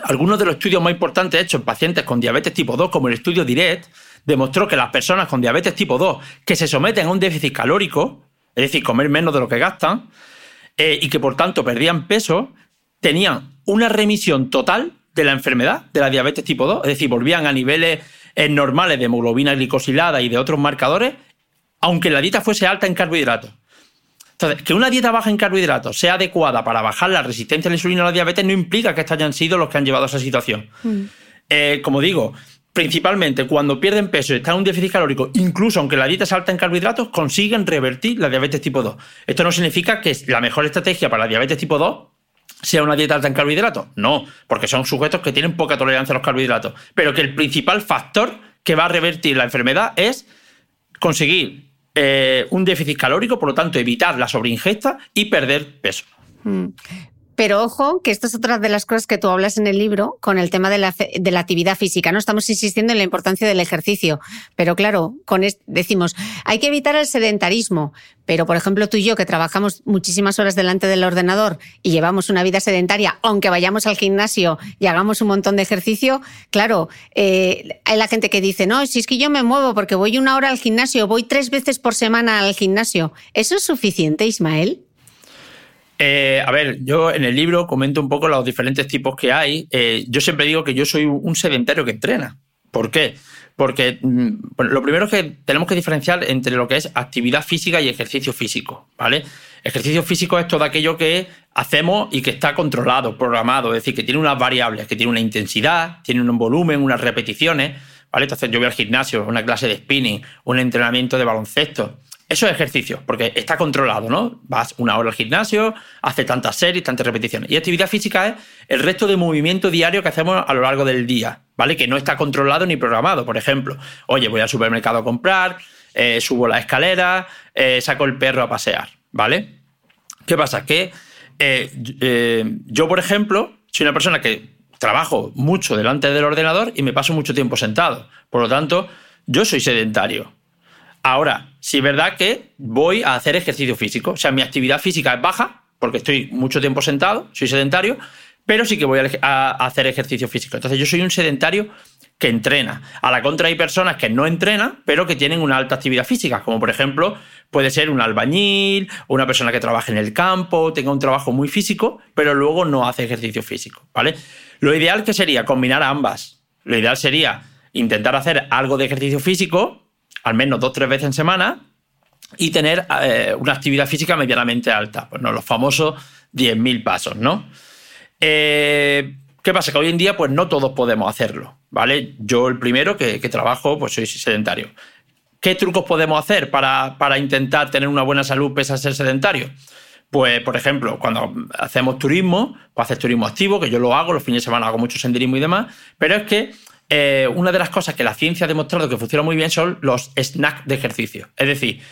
algunos de los estudios más importantes hechos en pacientes con diabetes tipo 2, como el estudio DIRECT, demostró que las personas con diabetes tipo 2 que se someten a un déficit calórico, es decir, comer menos de lo que gastan, eh, y que por tanto perdían peso, tenían una remisión total de la enfermedad de la diabetes tipo 2, es decir, volvían a niveles eh, normales de hemoglobina glicosilada y de otros marcadores, aunque la dieta fuese alta en carbohidratos. Entonces, que una dieta baja en carbohidratos sea adecuada para bajar la resistencia a la insulina o la diabetes no implica que estos hayan sido los que han llevado a esa situación. Mm. Eh, como digo, principalmente cuando pierden peso y están en un déficit calórico, incluso aunque la dieta es alta en carbohidratos, consiguen revertir la diabetes tipo 2. Esto no significa que la mejor estrategia para la diabetes tipo 2 sea una dieta alta en carbohidratos. No, porque son sujetos que tienen poca tolerancia a los carbohidratos. Pero que el principal factor que va a revertir la enfermedad es conseguir eh, un déficit calórico, por lo tanto evitar la sobreingesta y perder peso. Mm. Pero ojo, que esto es otra de las cosas que tú hablas en el libro con el tema de la, de la actividad física. No estamos insistiendo en la importancia del ejercicio, pero claro, con decimos, hay que evitar el sedentarismo. Pero, por ejemplo, tú y yo, que trabajamos muchísimas horas delante del ordenador y llevamos una vida sedentaria, aunque vayamos al gimnasio y hagamos un montón de ejercicio, claro, eh, hay la gente que dice, no, si es que yo me muevo porque voy una hora al gimnasio, voy tres veces por semana al gimnasio. ¿Eso es suficiente, Ismael? Eh, a ver, yo en el libro comento un poco los diferentes tipos que hay. Eh, yo siempre digo que yo soy un sedentario que entrena. ¿Por qué? Porque mm, lo primero es que tenemos que diferenciar entre lo que es actividad física y ejercicio físico, ¿vale? Ejercicio físico es todo aquello que hacemos y que está controlado, programado, es decir, que tiene unas variables, que tiene una intensidad, tiene un volumen, unas repeticiones, ¿vale? Entonces yo voy al gimnasio, una clase de spinning, un entrenamiento de baloncesto. Eso es ejercicio, porque está controlado, ¿no? Vas una hora al gimnasio, haces tantas series, tantas repeticiones. Y actividad física es el resto de movimiento diario que hacemos a lo largo del día, ¿vale? Que no está controlado ni programado. Por ejemplo, oye, voy al supermercado a comprar, eh, subo la escalera, eh, saco el perro a pasear, ¿vale? ¿Qué pasa? Que eh, yo, por ejemplo, soy una persona que trabajo mucho delante del ordenador y me paso mucho tiempo sentado. Por lo tanto, yo soy sedentario. Ahora, sí es verdad que voy a hacer ejercicio físico. O sea, mi actividad física es baja, porque estoy mucho tiempo sentado, soy sedentario, pero sí que voy a, hacer ejercicio físico. Entonces, yo soy un sedentario que entrena. A la contra hay personas que no entrenan, pero que tienen una alta actividad física, como por ejemplo puede ser un albañil, una persona que trabaja en el campo, tenga un trabajo muy físico, pero luego no hace ejercicio físico, ¿vale? Lo ideal que sería combinar ambas. Lo ideal sería intentar hacer algo de ejercicio físico al menos dos o tres veces en semana y tener eh, una actividad física medianamente alta. Pues no, los famosos 10.000 pasos, ¿no? Eh, ¿Qué pasa? Que hoy en día, pues no todos podemos hacerlo, ¿vale? Yo, el primero que, trabajo, pues soy sedentario. ¿Qué trucos podemos hacer para, para, intentar tener una buena salud pese a ser sedentario? Pues, por ejemplo, cuando hacemos turismo, pues haces turismo activo, que yo lo hago, los fines de semana hago mucho senderismo y demás, pero es que eh, una de las cosas que la ciencia ha demostrado que funciona muy bien son los snacks de ejercicio. Es decir,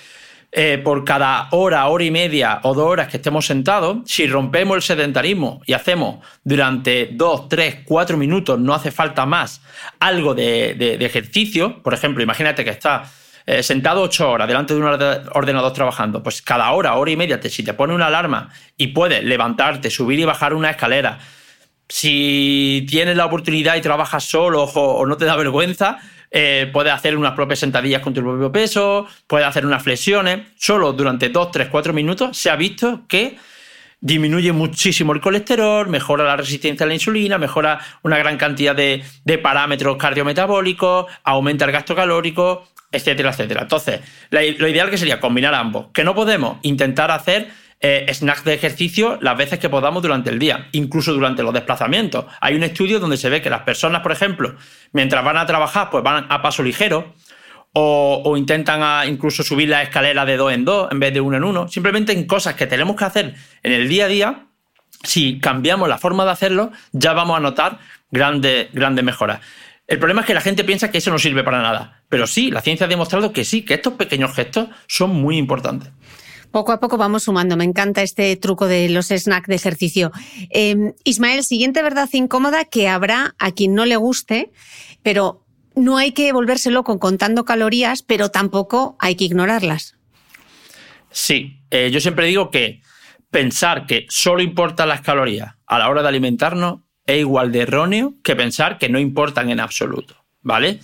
eh, por cada hora, hora y media o dos horas que estemos sentados, si rompemos el sedentarismo y hacemos durante dos, tres, cuatro minutos, no hace falta más, algo de, ejercicio, por ejemplo, imagínate que estás eh, sentado ocho horas delante de un ordenador trabajando, pues cada hora, hora y media, si te pone una alarma y puedes levantarte, subir y bajar una escalera, si tienes la oportunidad y trabajas solo o, no te da vergüenza, eh, puedes hacer unas propias sentadillas con tu propio peso, puedes hacer unas flexiones. Solo durante 2, 3, 4 minutos se ha visto que disminuye muchísimo el colesterol, mejora la resistencia a la insulina, mejora una gran cantidad de, parámetros cardiometabólicos, aumenta el gasto calórico, etcétera, etcétera. Entonces, lo ideal que sería combinar ambos. Que no podemos intentar hacer eh, snacks de ejercicio las veces que podamos durante el día, incluso durante los desplazamientos. Hay un estudio donde se ve que las personas, por ejemplo, mientras van a trabajar, pues van a paso ligero o, intentan incluso subir la escalera de dos en dos en vez de uno en uno. Simplemente en cosas que tenemos que hacer en el día a día, si cambiamos la forma de hacerlo, ya vamos a notar grandes, grandes mejoras. El problema es que la gente piensa que eso no sirve para nada. Pero sí, la ciencia ha demostrado que sí, que estos pequeños gestos son muy importantes. Poco a poco vamos sumando. Me encanta este truco de los snacks de ejercicio. Em, Ismael, siguiente verdad incómoda que habrá a quien no le guste, pero no hay que volverse loco contando calorías, pero tampoco hay que ignorarlas. Sí, eh, yo siempre digo que pensar que solo importan las calorías a la hora de alimentarnos es igual de erróneo que pensar que no importan en absoluto, ¿vale?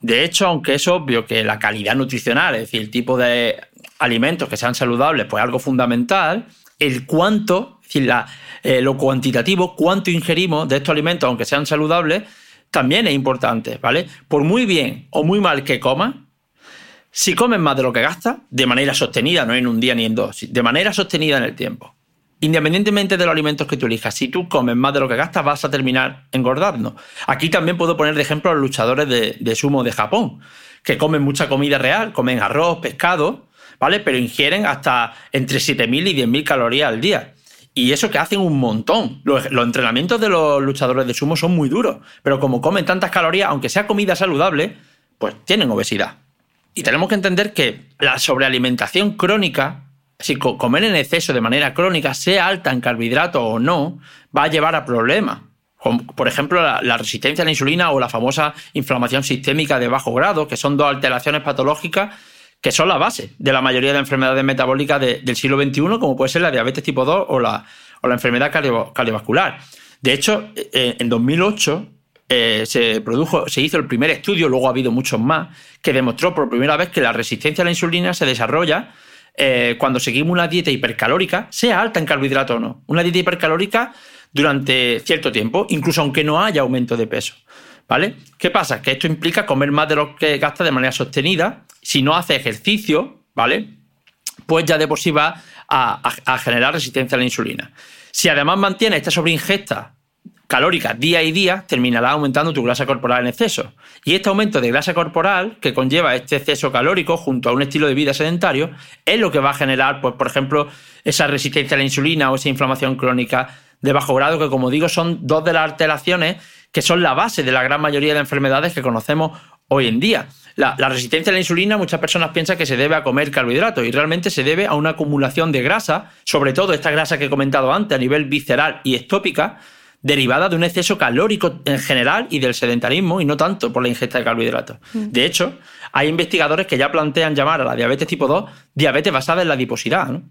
De hecho, aunque es obvio que la calidad nutricional, es decir, el tipo de alimentos que sean saludables, pues es algo fundamental, el cuánto, es decir, eh, lo cuantitativo, cuánto ingerimos de estos alimentos, aunque sean saludables, también es importante, ¿vale? Por muy bien o muy mal que comas, si comes más de lo que gastas, de manera sostenida, no en un día ni en dos, de manera sostenida en el tiempo, independientemente de los alimentos que tú elijas, si tú comes más de lo que gastas, vas a terminar engordando. Aquí también puedo poner de ejemplo a los luchadores de, sumo de Japón, que comen mucha comida real, comen arroz, pescado, ¿vale? Pero ingieren hasta entre 7.000 y 10.000 calorías al día. Y eso que hacen un montón. Los, entrenamientos de los luchadores de sumo son muy duros, pero como comen tantas calorías, aunque sea comida saludable, pues tienen obesidad. Y tenemos que entender que la sobrealimentación crónica si comer en exceso de manera crónica, sea alta en carbohidratos o no, va a llevar a problemas. por ejemplo, la, resistencia a la insulina o la famosa inflamación sistémica de bajo grado, que son dos alteraciones patológicas que son la base de la mayoría de enfermedades metabólicas del siglo XXI, como puede ser la diabetes tipo 2 o la, o la enfermedad cardiovascular. De hecho, eh, en 2008 eh, se produjo, se hizo el primer estudio, luego ha habido muchos más, que demostró por primera vez que la resistencia a la insulina se desarrolla eh, cuando seguimos una dieta hipercalórica, sea alta en carbohidratos o no, una dieta hipercalórica durante cierto tiempo, incluso aunque no haya aumento de peso. ¿Vale? ¿Qué pasa? Que esto implica comer más de lo que gasta de manera sostenida. Si no hace ejercicio, ¿vale? Pues ya de por sí va a, generar resistencia a la insulina. Si además mantiene esta sobreingesta calórica día y día, terminará aumentando tu grasa corporal en exceso. Y este aumento de grasa corporal que conlleva este exceso calórico junto a un estilo de vida sedentario es lo que va a generar, pues, por ejemplo, esa resistencia a la insulina o esa inflamación crónica de bajo grado, que como digo son dos de las alteraciones que son la base de la gran mayoría de enfermedades que conocemos hoy en día. La, la, resistencia a la insulina, muchas personas piensan que se debe a comer carbohidratos y realmente se debe a una acumulación de grasa, sobre todo esta grasa que he comentado antes a nivel visceral y estópica, derivada de un exceso calórico en general y del sedentarismo y no tanto por la ingesta de carbohidratos. Mm. De hecho, hay investigadores que ya plantean llamar a la diabetes tipo 2 diabetes basada en la adiposidad. ¿no?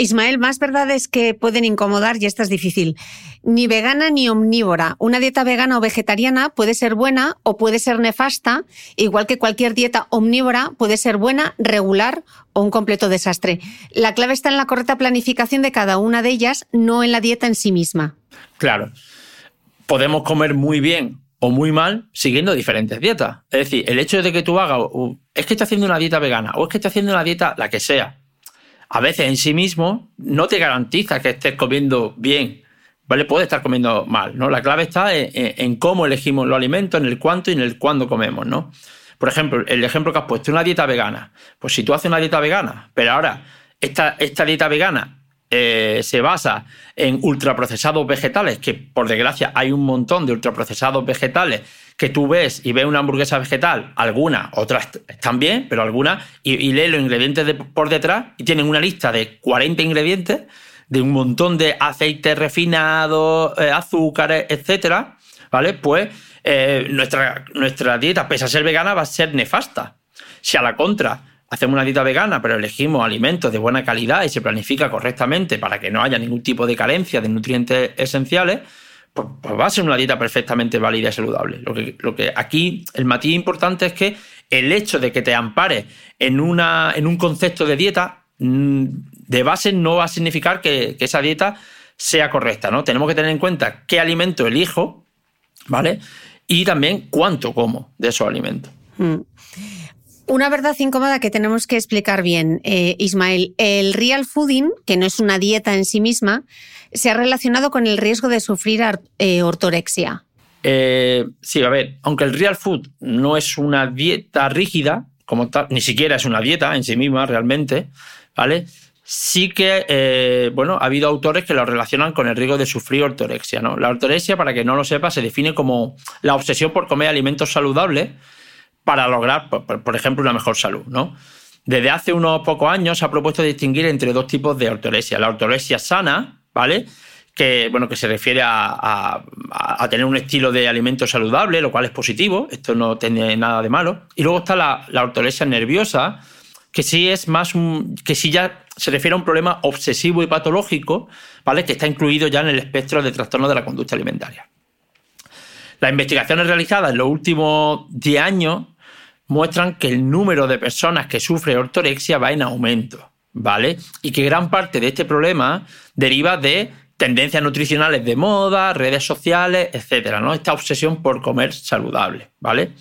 Ismael, más verdades que pueden incomodar y esta es difícil. Ni vegana ni omnívora. Una dieta vegana o vegetariana puede ser buena o puede ser nefasta, igual que cualquier dieta omnívora puede ser buena, regular o un completo desastre. La clave está en la correcta planificación de cada una de ellas, no en la dieta en sí misma. Claro. Podemos comer muy bien o muy mal siguiendo diferentes dietas. Es decir, el hecho de que tú hagas, es que estoy haciendo una dieta vegana o es que estoy haciendo una dieta la que sea, a veces en sí mismo no te garantiza que estés comiendo bien. ¿Vale? Puede estar comiendo mal, ¿no? La clave está en, cómo elegimos los alimentos, en el cuánto y en el cuándo comemos, ¿no? Por ejemplo, el ejemplo que has puesto, una dieta vegana. Pues si tú haces una dieta vegana, pero ahora esta, esta dieta vegana eh, se basa en ultraprocesados vegetales, que por desgracia hay un montón de ultraprocesados vegetales que tú ves y ves una hamburguesa vegetal, algunas, otras están bien, pero algunas, y, y lees los ingredientes por detrás y tienen una lista de 40 ingredientes de un montón de aceites refinados, eh, azúcares, etcétera, ¿vale? Pues eh, nuestra, nuestra dieta, pese a ser vegana, va a ser nefasta. Si a la contra hacemos una dieta vegana, pero elegimos alimentos de buena calidad y se planifica correctamente para que no haya ningún tipo de carencia de nutrientes esenciales, pues, pues, va a ser una dieta perfectamente válida y saludable. Lo que, lo que aquí el matiz importante es que el hecho de que te ampares en, una, en un concepto de dieta mm, de base no va a significar que, esa dieta sea correcta, ¿no? Tenemos que tener en cuenta qué alimento elijo, ¿vale? Y también cuánto como de esos alimentos. Mm. Una verdad incómoda que tenemos que explicar bien, eh, Ismael. El real fooding, que no es una dieta en sí misma, se ha relacionado con el riesgo de sufrir eh, ortorexia. Eh, sí, a ver, aunque el real food no es una dieta rígida, como tal, ni siquiera es una dieta en sí misma realmente, ¿vale? Sí que, bueno, ha habido autores que lo relacionan con el riesgo de sufrir ortorexia, ¿no? La ortorexia, para que no lo sepa, se define como la obsesión por comer alimentos saludables para lograr, por, ejemplo, una mejor salud. ¿no? Desde hace unos pocos años se ha propuesto distinguir entre dos tipos de ortoresia. La ortoresia sana, ¿vale? Que, bueno, que se refiere a, tener un estilo de alimento saludable, lo cual es positivo, esto no tiene nada de malo. Y luego está la, la nerviosa, que sí es más un, que sí ya se refiere a un problema obsesivo y patológico, ¿vale? Que está incluido ya en el espectro de trastornos de la conducta alimentaria. Las investigaciones realizadas en los últimos 10 años muestran que el número de personas que sufren ortorexia va en aumento, ¿vale? Y que gran parte de este problema deriva de tendencias nutricionales de moda, redes sociales, etcétera, ¿no? Esta obsesión por comer saludable, ¿vale?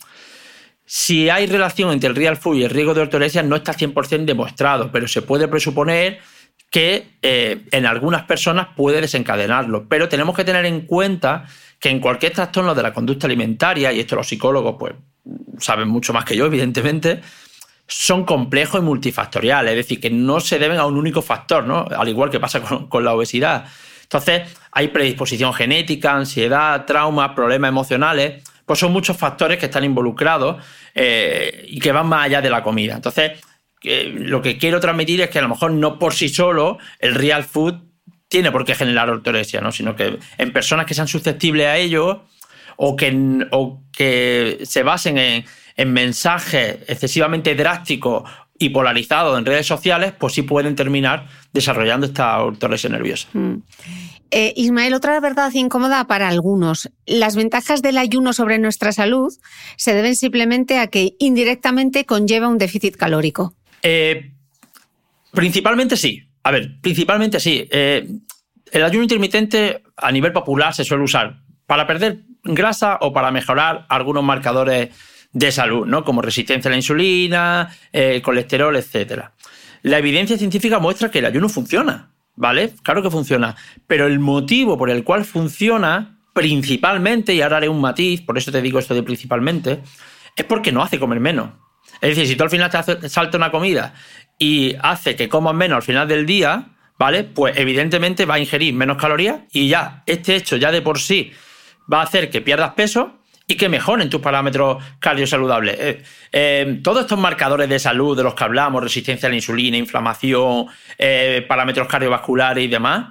Si hay relación entre el real food y el riesgo de ortorexia no está 100% demostrado, pero se puede presuponer que eh, en algunas personas puede desencadenarlo. Pero tenemos que tener en cuenta que en cualquier trastorno de la conducta alimentaria, y esto los psicólogos pues, saben mucho más que yo, evidentemente, son complejos y multifactoriales, es decir, que no se deben a un único factor, ¿no? al igual que pasa con, la obesidad. Entonces, hay predisposición genética, ansiedad, trauma, problemas emocionales, pues son muchos factores que están involucrados eh, y que van más allá de la comida. Entonces, lo que quiero transmitir es que a lo mejor no por sí solo el real food tiene por qué generar ortorexia, ¿no? sino que en personas que sean susceptibles a ello o que, o que se basen en, mensajes excesivamente drásticos y polarizados en redes sociales, pues sí pueden terminar desarrollando esta ortorexia nerviosa. Mm. Eh, Ismael, otra verdad incómoda para algunos. Las ventajas del ayuno sobre nuestra salud se deben simplemente a que indirectamente conlleva un déficit calórico. Eh, principalmente sí. A ver, principalmente sí. Eh, el ayuno intermitente a nivel popular se suele usar para perder grasa o para mejorar algunos marcadores de salud, ¿no? como resistencia a la insulina, eh, colesterol, etc. La evidencia científica muestra que el ayuno funciona, ¿vale? Claro que funciona, pero el motivo por el cual funciona principalmente, y ahora haré un matiz, por eso te digo esto de principalmente, es porque no hace comer menos. Es decir, si tú al final te salta una comida y hace que comas menos al final del día, ¿vale? Pues evidentemente va a ingerir menos calorías y ya este hecho ya de por sí va a hacer que pierdas peso y que mejoren tus parámetros cardiosaludables. Eh, eh, todos estos marcadores de salud de los que hablamos, resistencia a la insulina, inflamación, eh, parámetros cardiovasculares y demás,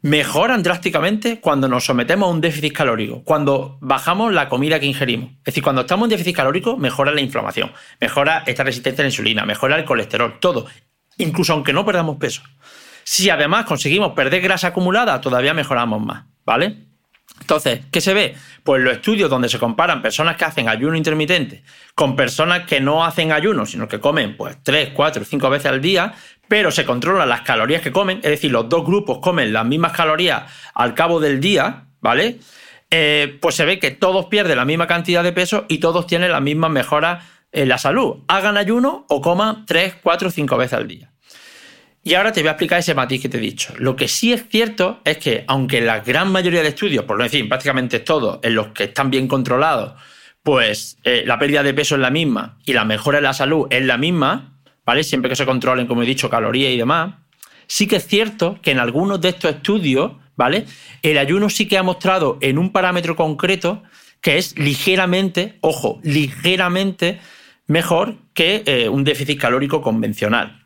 mejoran drásticamente cuando nos sometemos a un déficit calórico, cuando bajamos la comida que ingerimos. Es decir, cuando estamos en déficit calórico, mejora la inflamación, mejora esta resistencia a la insulina, mejora el colesterol, todo, incluso aunque no perdamos peso. Si además conseguimos perder grasa acumulada, todavía mejoramos más, ¿vale? Entonces, ¿qué se ve? Pues los estudios donde se comparan personas que hacen ayuno intermitente con personas que no hacen ayuno, sino que comen pues 3, 4, 5 veces al día, pero se controlan las calorías que comen, es decir, los dos grupos comen las mismas calorías al cabo del día, ¿vale? Eh, pues se ve que todos pierden la misma cantidad de peso y todos tienen las mismas mejoras en la salud. Hagan ayuno o coman 3, 4, 5 veces al día. Y ahora te voy a explicar ese matiz que te he dicho. Lo que sí es cierto es que, aunque la gran mayoría de estudios, por no decir prácticamente todos, en los que están bien controlados, pues eh, la pérdida de peso es la misma y la mejora en la salud es la misma, ¿vale? Siempre que se controlen, como he dicho, calorías y demás. Sí que es cierto que en algunos de estos estudios, ¿vale? El ayuno sí que ha mostrado en un parámetro concreto que es ligeramente, ojo, ligeramente mejor que eh, un déficit calórico convencional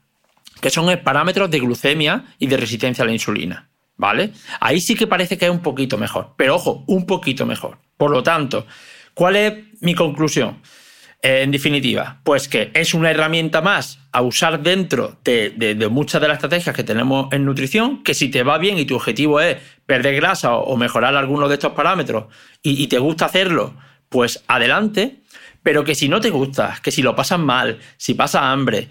que son parámetros de glucemia y de resistencia a la insulina. ¿Vale? Ahí sí que parece que es un poquito mejor, pero ojo, un poquito mejor. Por lo tanto, ¿cuál es mi conclusión? Eh, en definitiva, pues que es una herramienta más a usar dentro de, muchas de las estrategias que tenemos en nutrición, que si te va bien y tu objetivo es perder grasa o, mejorar algunos de estos parámetros y, te gusta hacerlo, pues adelante, pero que si no te gusta, que si lo pasas mal, si pasa hambre,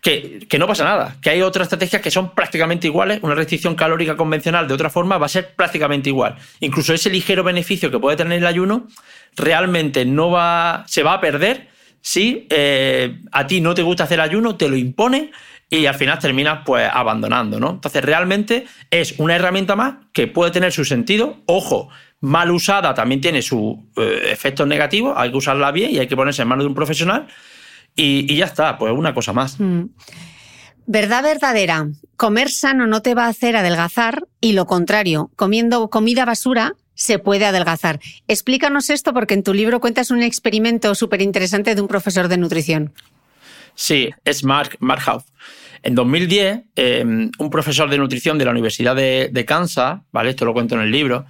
que, no pasa nada, que hay otras estrategias que son prácticamente iguales, una restricción calórica convencional de otra forma va a ser prácticamente igual. Incluso ese ligero beneficio que puede tener el ayuno realmente no va, se va a perder si eh, a ti no te gusta hacer ayuno, te lo impone y al final terminas pues abandonando, ¿no? Entonces realmente es una herramienta más que puede tener su sentido. Ojo, mal usada también tiene sus eh, efectos negativos, hay que usarla bien y hay que ponerse en manos de un profesional y, ya está, pues una cosa más. Mm. Verdad verdadera, comer sano no te va a hacer adelgazar y lo contrario, comiendo comida basura se puede adelgazar. Explícanos esto porque en tu libro cuentas un experimento súper interesante de un profesor de nutrición. Sí, es Mark, Mark En 2010, em, un profesor de nutrición de la Universidad de, Kansas, ¿vale? esto lo cuento en el libro,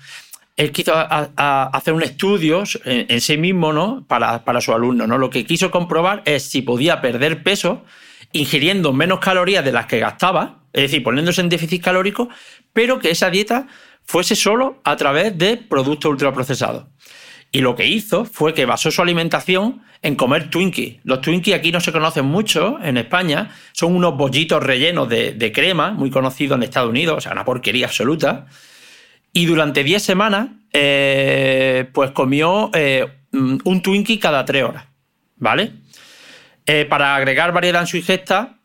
él quiso hacer un estudio en, sí mismo ¿no? para, para su alumno. ¿no? Lo que quiso comprobar es si podía perder peso ingiriendo menos calorías de las que gastaba, es decir, poniéndose en déficit calórico, pero que esa dieta fuese solo a través de productos ultraprocesados. Y lo que hizo fue que basó su alimentación en comer Twinkies. Los Twinkies aquí no se conocen mucho en España. Son unos bollitos rellenos de, crema, muy conocidos en Estados Unidos, o sea, una porquería absoluta. Y durante 10 semanas, eh, pues comió eh, un Twinkie cada 3 horas. ¿Vale? Eh, para agregar variedad en su ingesta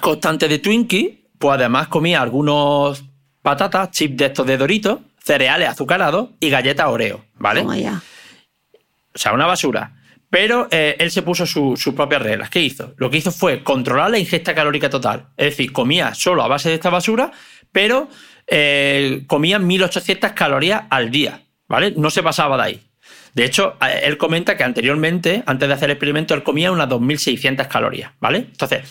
constante de Twinkie, pues además comía algunos patatas, chips de estos de Doritos, cereales azucarados y galletas Oreo, ¿vale? O sea, una basura. Pero eh, él se puso sus propias reglas. ¿Qué hizo? Lo que hizo fue controlar la ingesta calórica total. Es decir, comía solo a base de esta basura, pero eh, comía 1800 calorías al día, ¿vale? No se pasaba de ahí. De hecho, él comenta que anteriormente, antes de hacer el experimento, él comía unas 2.600 calorías, ¿vale? Entonces,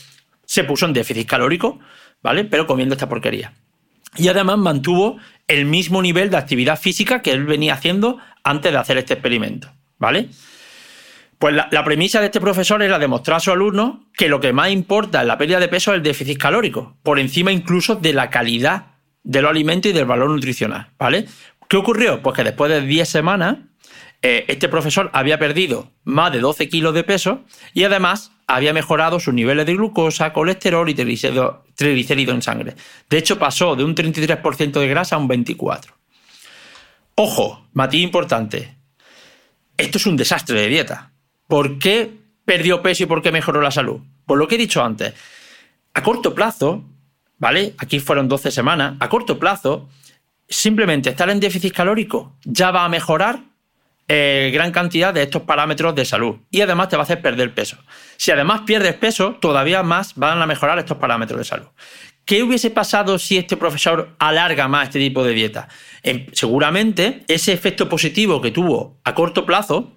se puso en déficit calórico, ¿vale? Pero comiendo esta porquería y además mantuvo el mismo nivel de actividad física que él venía haciendo antes de hacer este experimento, ¿vale? Pues la, premisa de este profesor era demostrar a su alumno que lo que más importa en la pérdida de peso es el déficit calórico, por encima incluso de la calidad de los alimentos y del valor nutricional, ¿vale? ¿Qué ocurrió? Pues que después de 10 semanas, eh, este profesor había perdido más de 12 kilos de peso y además había mejorado sus niveles de glucosa, colesterol y triglicéridos en sangre. De hecho, pasó de un 33% de grasa a un 24%. Ojo, matiz importante. Esto es un desastre de dieta. ¿Por qué perdió peso y por qué mejoró la salud? Por lo que he dicho antes. A corto plazo, ¿vale? Aquí fueron 12 semanas. A corto plazo, simplemente estar en déficit calórico ya va a mejorar eh, gran cantidad de estos parámetros de salud y además te va a hacer perder peso. Si además pierdes peso, todavía más van a mejorar estos parámetros de salud. ¿Qué hubiese pasado si este profesor alarga más este tipo de dieta? Eh, seguramente ese efecto positivo que tuvo a corto plazo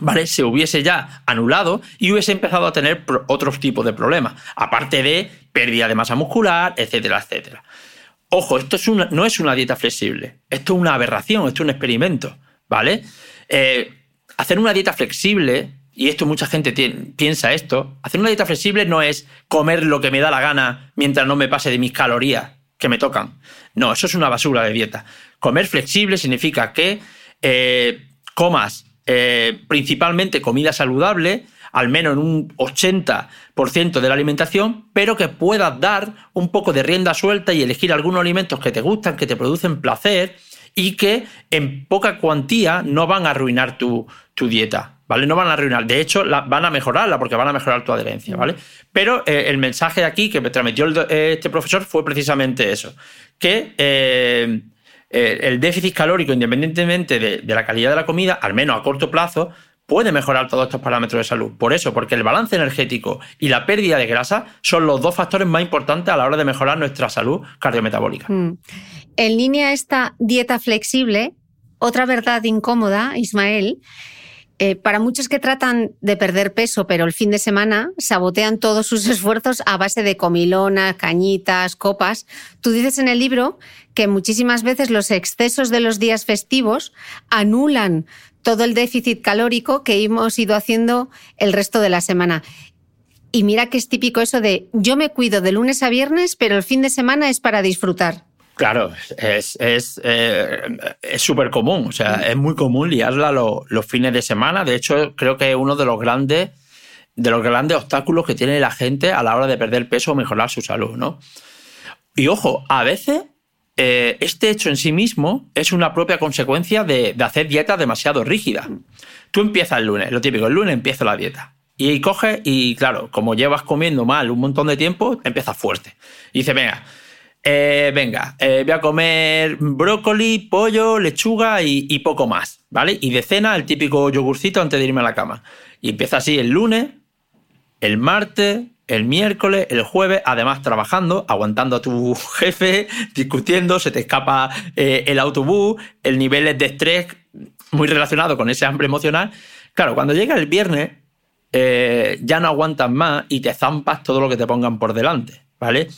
¿vale? se hubiese ya anulado y hubiese empezado a tener otros tipos de problemas, aparte de pérdida de masa muscular, etcétera, etcétera. Ojo, esto es no es una dieta flexible, esto es una aberración, esto es un experimento, ¿vale? Eh, hacer una dieta flexible, y esto mucha gente piensa esto, hacer una dieta flexible no es comer lo que me da la gana mientras no me pase de mis calorías que me tocan. No, eso es una basura de dieta. Comer flexible significa que eh, comas eh, principalmente comida saludable, al menos en un 80% de la alimentación, pero que puedas dar un poco de rienda suelta y elegir algunos alimentos que te gustan, que te producen placer y que en poca cuantía no van a arruinar tu, dieta, ¿vale? No van a arruinar, de hecho van a mejorarla porque van a mejorar tu adherencia, ¿vale? Pero eh, el mensaje aquí que me transmitió eh, este profesor fue precisamente eso, que el déficit calórico, independientemente de, de la calidad de la comida, al menos a corto plazo, puede mejorar todos estos parámetros de salud. Por eso, porque el balance energético y la pérdida de grasa son los dos factores más importantes a la hora de mejorar nuestra salud cardiometabólica. Mm. En línea esta dieta flexible, otra verdad incómoda, Ismael, eh, para muchos que tratan de perder peso, pero el fin de semana sabotean todos sus esfuerzos a base de comilonas, cañitas, copas. Tú dices en el libro que muchísimas veces los excesos de los días festivos anulan todo el déficit calórico que hemos ido haciendo el resto de la semana. Y mira que es típico eso de yo me cuido de lunes a viernes, pero el fin de semana es para disfrutar. Claro, es súper común, o sea, es muy común liarla los fines de semana. De hecho, creo que es uno de los grandes de los grandes obstáculos que tiene la gente a la hora de perder peso o mejorar su salud, ¿no? Y ojo, a veces eh, este hecho en sí mismo es una propia consecuencia de, hacer dietas demasiado rígidas. Tú empiezas el lunes, lo típico, el lunes empieza la dieta. Y coges y claro, como llevas comiendo mal un montón de tiempo, empiezas fuerte. Y dices, venga, eh, venga, eh, voy a comer brócoli, pollo, lechuga y, y, poco más, ¿vale? Y de cena el típico yogurcito antes de irme a la cama. Y empieza así el lunes, el martes, el miércoles, el jueves, además trabajando, aguantando a tu jefe, discutiendo, se te escapa eh, el autobús, el nivel de estrés muy relacionado con ese hambre emocional. Claro, cuando llega el viernes, eh, ya no aguantas más y te zampas todo lo que te pongan por delante, ¿vale?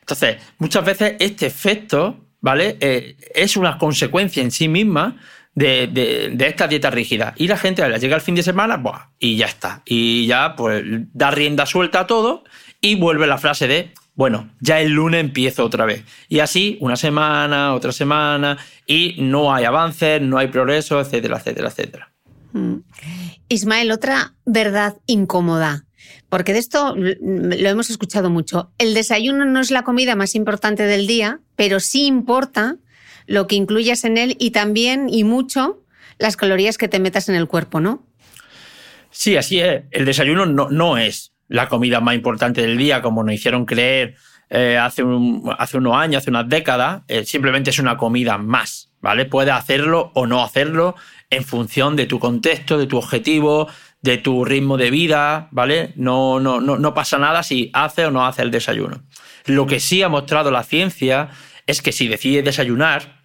Entonces, muchas veces este efecto, ¿vale? Eh, es una consecuencia en sí misma de, esta dieta rígida. Y la gente llega el fin de semana y ya está. Y ya pues da rienda suelta a todo y vuelve la frase de, bueno, ya el lunes empiezo otra vez. Y así una semana, otra semana, y no hay avances, no hay progreso, etcétera, etcétera, etcétera. Mm. Ismael, otra verdad incómoda. Porque de esto lo hemos escuchado mucho. El desayuno no es la comida más importante del día, pero sí importa lo que incluyas en él y también y mucho las calorías que te metas en el cuerpo, ¿no? Sí, así es. El desayuno no, no es la comida más importante del día, como nos hicieron creer eh, hace, hace unos años, hace unas décadas. Eh, simplemente es una comida más, ¿vale? Puedes hacerlo o no hacerlo en función de tu contexto, de tu objetivo, de tu ritmo de vida, ¿vale? No, no, no, no pasa nada si hace o no hace el desayuno. Lo que sí ha mostrado la ciencia es que si decides desayunar,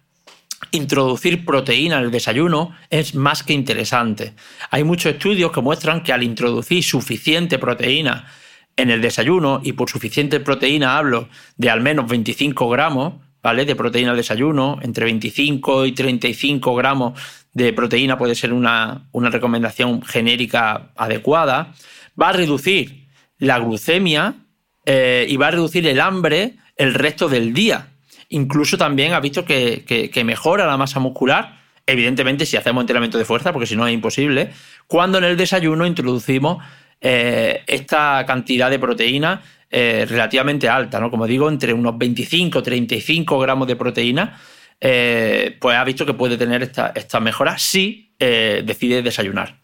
introducir proteína en el desayuno es más que interesante. Hay muchos estudios que muestran que al introducir suficiente proteína en el desayuno, y por suficiente proteína hablo de al menos 25 gramos, ¿vale? De proteína al desayuno, entre 25 y 35 gramos de proteína puede ser una, recomendación genérica adecuada, va a reducir la glucemia eh, y va a reducir el hambre el resto del día. Incluso también ha visto que, mejora la masa muscular, evidentemente si hacemos entrenamiento de fuerza, porque si no es imposible, cuando en el desayuno introducimos eh, esta cantidad de proteína eh, relativamente alta, ¿no? Como digo, entre unos 25 35 gramos de proteína, eh, pues ha visto que puede tener esta, esta mejora si decide desayunar.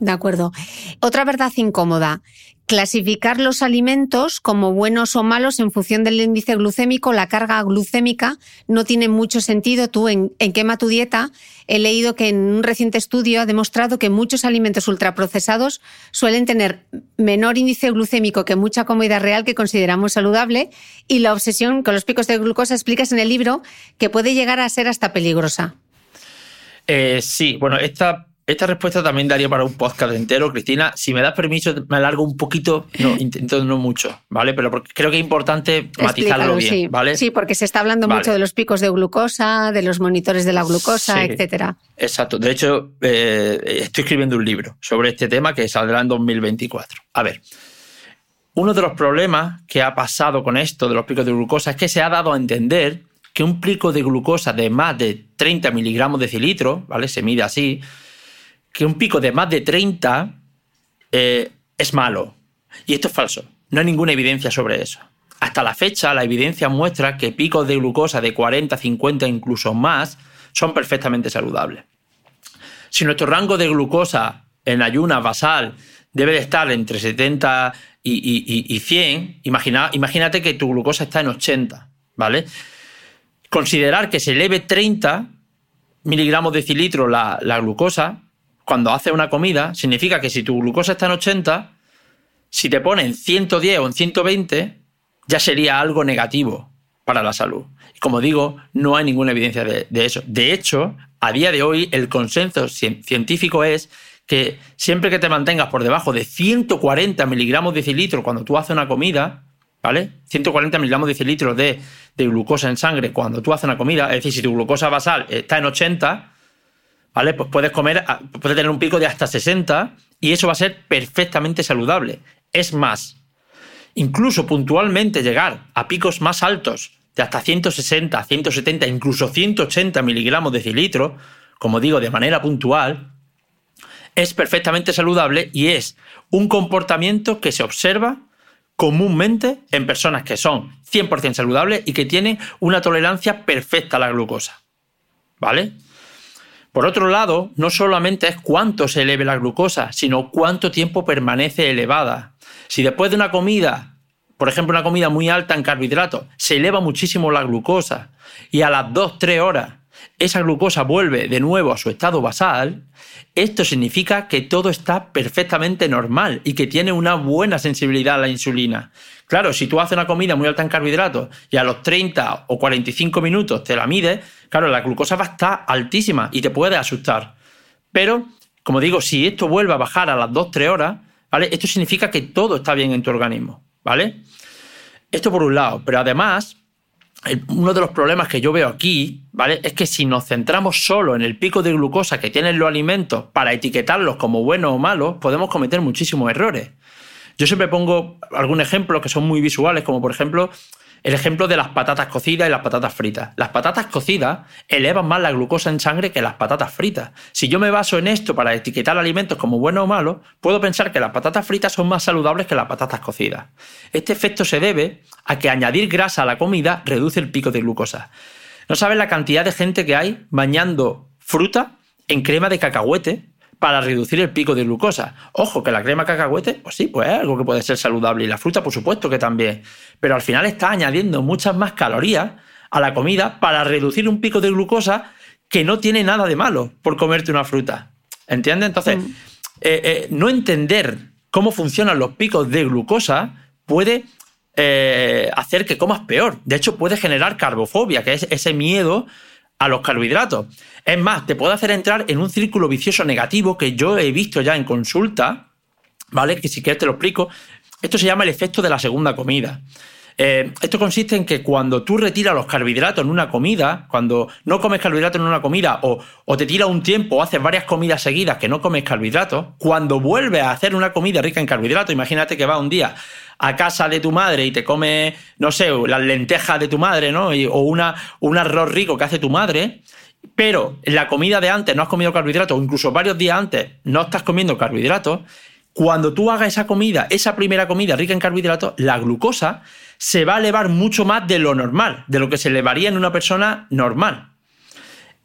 De acuerdo. Otra verdad incómoda clasificar los alimentos como buenos o malos en función del índice glucémico, la carga glucémica, no tiene mucho sentido. Tú en, Quema tu dieta he leído que en un reciente estudio ha demostrado que muchos alimentos ultraprocesados suelen tener menor índice glucémico que mucha comida real que consideramos saludable y la obsesión con los picos de glucosa explicas en el libro que puede llegar a ser hasta peligrosa. Eh, sí, bueno, esta esta respuesta también daría para un podcast entero, Cristina. Si me das permiso, me alargo un poquito, no, intento no mucho, ¿vale? Pero porque creo que es importante matizarlo bien, sí. ¿vale? Sí, porque se está hablando mucho de los picos de glucosa, de los monitores de la glucosa, etcétera. Exacto. De hecho, eh, estoy escribiendo un libro sobre este tema que saldrá en 2024. A ver. Uno de los problemas que ha pasado con esto de los picos de glucosa es que se ha dado a entender que un pico de glucosa de más de 30 miligramos de cilitro, ¿vale? Se mide así, que un pico de más de 30 eh, es malo. Y esto es falso. No hay ninguna evidencia sobre eso. Hasta la fecha, la evidencia muestra que picos de glucosa de 40, 50, incluso más, son perfectamente saludables. Si nuestro rango de glucosa en ayunas basal debe de estar entre 70 y, 100, imagina, imagínate que tu glucosa está en 80, ¿vale? Considerar que se eleve 30 miligramos de cilitro la glucosa cuando haces una comida, significa que si tu glucosa está en 80, si te ponen 110 o en 120, ya sería algo negativo para la salud. Como digo, no hay ninguna evidencia de, eso. De hecho, a día de hoy, el consenso científico es que siempre que te mantengas por debajo de 140 miligramos de cilitro cuando tú haces una comida, ¿vale? 140 miligramos de cilitro de, de glucosa en sangre cuando tú haces una comida, es decir, si tu glucosa basal está en 80, ¿vale? Pues puedes comer, puedes tener un pico de hasta 60 y eso va a ser perfectamente saludable. Es más, incluso puntualmente llegar a picos más altos de hasta 160, 170, incluso 180 miligramos de cilitro, como digo, de manera puntual, es perfectamente saludable y es un comportamiento que se observa comúnmente en personas que son 100% saludables y que tienen una tolerancia perfecta a la glucosa. ¿Vale? Por otro lado, no solamente es cuánto se eleve la glucosa, sino cuánto tiempo permanece elevada. Si después de una comida, por ejemplo una comida muy alta en carbohidratos, se eleva muchísimo la glucosa y a las 2-3 horas esa glucosa vuelve de nuevo a su estado basal, esto significa que todo está perfectamente normal y que tiene una buena sensibilidad a la insulina. Claro, si tú haces una comida muy alta en carbohidratos y a los 30 o 45 minutos te la mides, claro, la glucosa va a estar altísima y te puede asustar. Pero, como digo, si esto vuelve a bajar a las 2-3 horas, ¿vale? Esto significa que todo está bien en tu organismo, ¿vale? Esto por un lado, pero además uno de los problemas que yo veo aquí, ¿vale? Es que si nos centramos solo en el pico de glucosa que tienen los alimentos para etiquetarlos como buenos o malos, podemos cometer muchísimos errores. Yo siempre pongo algún ejemplo que son muy visuales, como por ejemplo el ejemplo de las patatas cocidas y las patatas fritas. Las patatas cocidas elevan más la glucosa en sangre que las patatas fritas. Si yo me baso en esto para etiquetar alimentos como buenos o malos, puedo pensar que las patatas fritas son más saludables que las patatas cocidas. Este efecto se debe a que añadir grasa a la comida reduce el pico de glucosa. No sabes la cantidad de gente que hay bañando fruta en crema de cacahuete para reducir el pico de glucosa. Ojo, que la crema cacahuete, pues sí, pues es algo que puede ser saludable. Y la fruta, por supuesto que también. Pero al final está añadiendo muchas más calorías a la comida para reducir un pico de glucosa que no tiene nada de malo por comerte una fruta. ¿Entiendes? Entonces, mm. eh, eh, no entender cómo funcionan los picos de glucosa puede eh, hacer que comas peor. De hecho, puede generar carbofobia, que es ese miedo a los carbohidratos. Es más, te puede hacer entrar en un círculo vicioso negativo que yo he visto ya en consulta, ¿vale? Que si quieres te lo explico. Esto se llama el efecto de la segunda comida. Eh, esto consiste en que cuando tú retiras los carbohidratos en una comida, cuando no comes carbohidratos en una comida o, te tira un tiempo o haces varias comidas seguidas que no comes carbohidratos, cuando vuelves a hacer una comida rica en carbohidratos, imagínate que va un día a casa de tu madre y te comes, no sé, las lentejas de tu madre, ¿no? o una, un arroz rico que hace tu madre, pero la comida de antes no has comido carbohidratos, o incluso varios días antes no estás comiendo carbohidratos, cuando tú hagas esa comida, esa primera comida rica en carbohidratos, la glucosa se va a elevar mucho más de lo normal, de lo que se elevaría en una persona normal.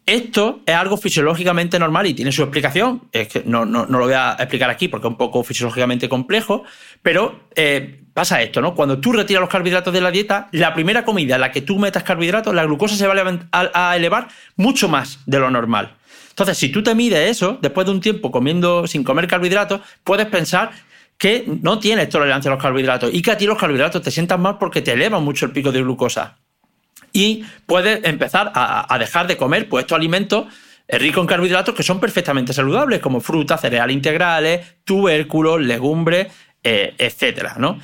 Esto es algo fisiológicamente normal y tiene su explicación. Es que no, lo voy a explicar aquí porque es un poco fisiológicamente complejo, pero eh, pasa esto, ¿no? Cuando tú retiras los carbohidratos de la dieta, la primera comida en la que tú metas carbohidratos, la glucosa se va a elevar mucho más de lo normal. Entonces, si tú te mides eso, después de un tiempo comiendo sin comer carbohidratos, puedes pensar que no tienes tolerancia a los carbohidratos y que a ti los carbohidratos te sientan mal porque te elevan mucho el pico de glucosa y puedes empezar a, dejar de comer pues, estos alimentos eh, ricos en carbohidratos que son perfectamente saludables, como frutas, cereales integrales, tubérculos, legumbres, eh, etcétera, ¿no?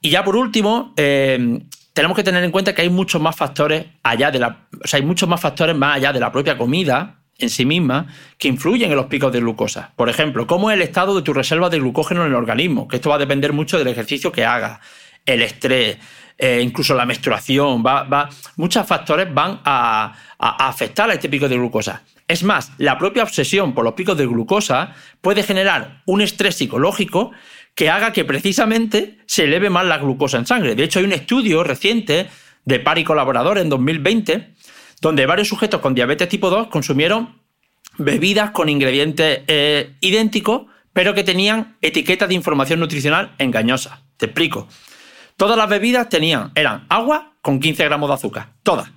Y ya por último, eh, tenemos que tener en cuenta que hay muchos más factores allá de la. O sea, hay muchos más factores más allá de la propia comida en sí misma que influyen en los picos de glucosa. Por ejemplo, cómo es el estado de tu reserva de glucógeno en el organismo, que esto va a depender mucho del ejercicio que hagas, el estrés, eh, incluso la menstruación, va, va, muchos factores van a, afectar a este pico de glucosa. Es más, la propia obsesión por los picos de glucosa puede generar un estrés psicológico que haga que precisamente se eleve más la glucosa en sangre. De hecho, hay un estudio reciente de par y colaboradores en 2020 donde varios sujetos con diabetes tipo 2 consumieron bebidas con ingredientes eh, idénticos, pero que tenían etiquetas de información nutricional engañosa. Te explico. Todas las bebidas tenían, eran agua con 15 gramos de azúcar, todas.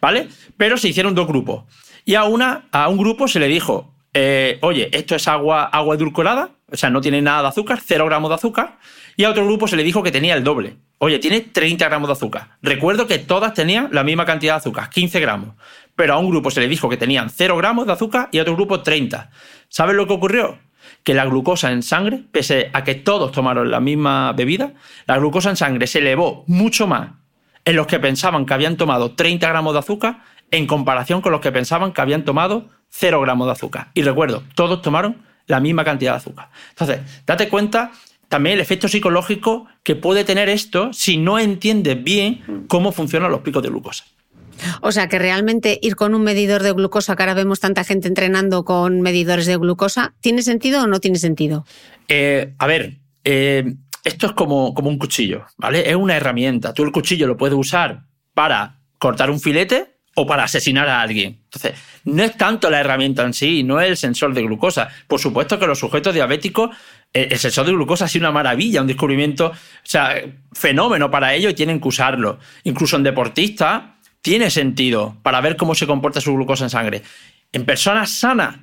¿Vale? Pero se hicieron dos grupos. Y a, una, a un grupo se le dijo, eh, oye, esto es agua, agua edulcorada, o sea, no tiene nada de azúcar, 0 gramos de azúcar. Y a otro grupo se le dijo que tenía el doble. Oye, tiene 30 gramos de azúcar. Recuerdo que todas tenían la misma cantidad de azúcar, 15 gramos. Pero a un grupo se le dijo que tenían 0 gramos de azúcar y a otro grupo 30. ¿Sabes lo que ocurrió? que la glucosa en sangre, pese a que todos tomaron la misma bebida, la glucosa en sangre se elevó mucho más en los que pensaban que habían tomado 30 gramos de azúcar en comparación con los que pensaban que habían tomado cero gramos de azúcar. Y recuerdo, todos tomaron la misma cantidad de azúcar. Entonces, date cuenta también el efecto psicológico que puede tener esto si no entiendes bien cómo funcionan los picos de glucosa. O sea que realmente ir con un medidor de glucosa, que ahora vemos tanta gente entrenando con medidores de glucosa, ¿tiene sentido o no tiene sentido? Eh, a ver, eh, esto es como, como un cuchillo, ¿vale? Es una herramienta. Tú el cuchillo lo puedes usar para cortar un filete o para asesinar a alguien. Entonces, no es tanto la herramienta en sí, no es el sensor de glucosa. Por supuesto que los sujetos diabéticos, el sensor de glucosa ha sido una maravilla, un descubrimiento, o sea, fenómeno para ellos y tienen que usarlo. Incluso en deportistas tiene sentido para ver cómo se comporta su glucosa en sangre. En personas sanas,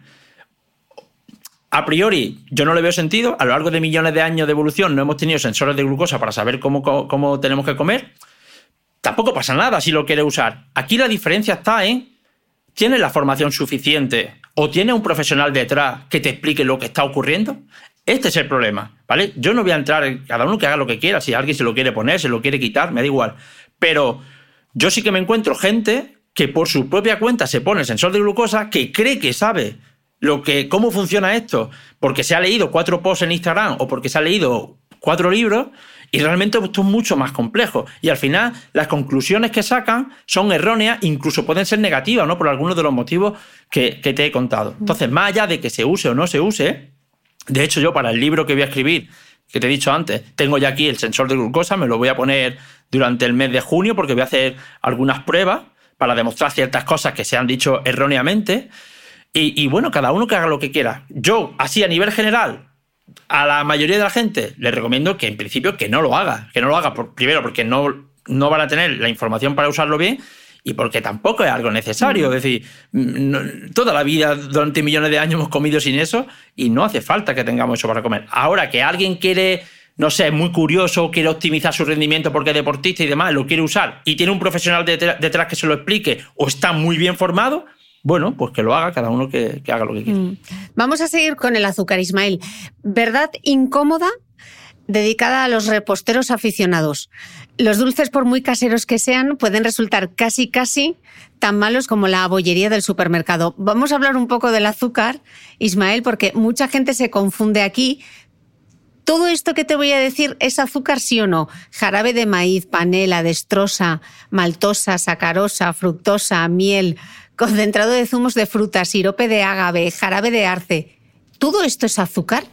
a priori, yo no le veo sentido. A lo largo de millones de años de evolución no hemos tenido sensores de glucosa para saber cómo, cómo, tenemos que comer. Tampoco pasa nada si lo quiere usar. Aquí la diferencia está en, ¿tienes la formación suficiente o tiene un profesional detrás que te explique lo que está ocurriendo? Este es el problema, ¿vale? Yo no voy a entrar en cada uno que haga lo que quiera, si alguien se lo quiere poner, se lo quiere quitar, me da igual. Pero yo sí que me encuentro gente que por su propia cuenta se pone el sensor de glucosa, que cree que sabe lo que, cómo funciona esto, porque se ha leído cuatro posts en Instagram o porque se ha leído cuatro libros, y realmente esto es mucho más complejo. Y al final, las conclusiones que sacan son erróneas, incluso pueden ser negativas, ¿no? Por algunos de los motivos que, te he contado. Entonces, más allá de que se use o no se use, de hecho, yo para el libro que voy a escribir, que te he dicho antes, tengo ya aquí el sensor de glucosa, me lo voy a poner durante el mes de junio porque voy a hacer algunas pruebas para demostrar ciertas cosas que se han dicho erróneamente. Y, bueno, cada uno que haga lo que quiera. Yo, así a nivel general, a la mayoría de la gente le recomiendo que en principio que no lo haga. Que no lo haga, primero porque no, no van a tener la información para usarlo bien y porque tampoco es algo necesario. Es decir, toda la vida, durante millones de años hemos comido sin eso y no hace falta que tengamos eso para comer. Ahora que alguien quiere no sé, muy curioso, quiere optimizar su rendimiento porque es deportista y demás, lo quiere usar y tiene un profesional detrás que se lo explique o está muy bien formado, bueno, pues que lo haga, cada uno que, haga lo que quiera. Mm. Vamos a seguir con el azúcar, Ismael. ¿Verdad incómoda? dedicada a los reposteros aficionados. Los dulces, por muy caseros que sean, pueden resultar casi, casi tan malos como la bollería del supermercado. Vamos a hablar un poco del azúcar, Ismael, porque mucha gente se confunde aquí todo esto que te voy a decir es azúcar, sí o no. Jarabe de maíz, panela, destrosa, maltosa, sacarosa, fructosa, miel, concentrado de zumos de fruta, sirope de ágave, jarabe de arce. ¿Todo esto es azúcar?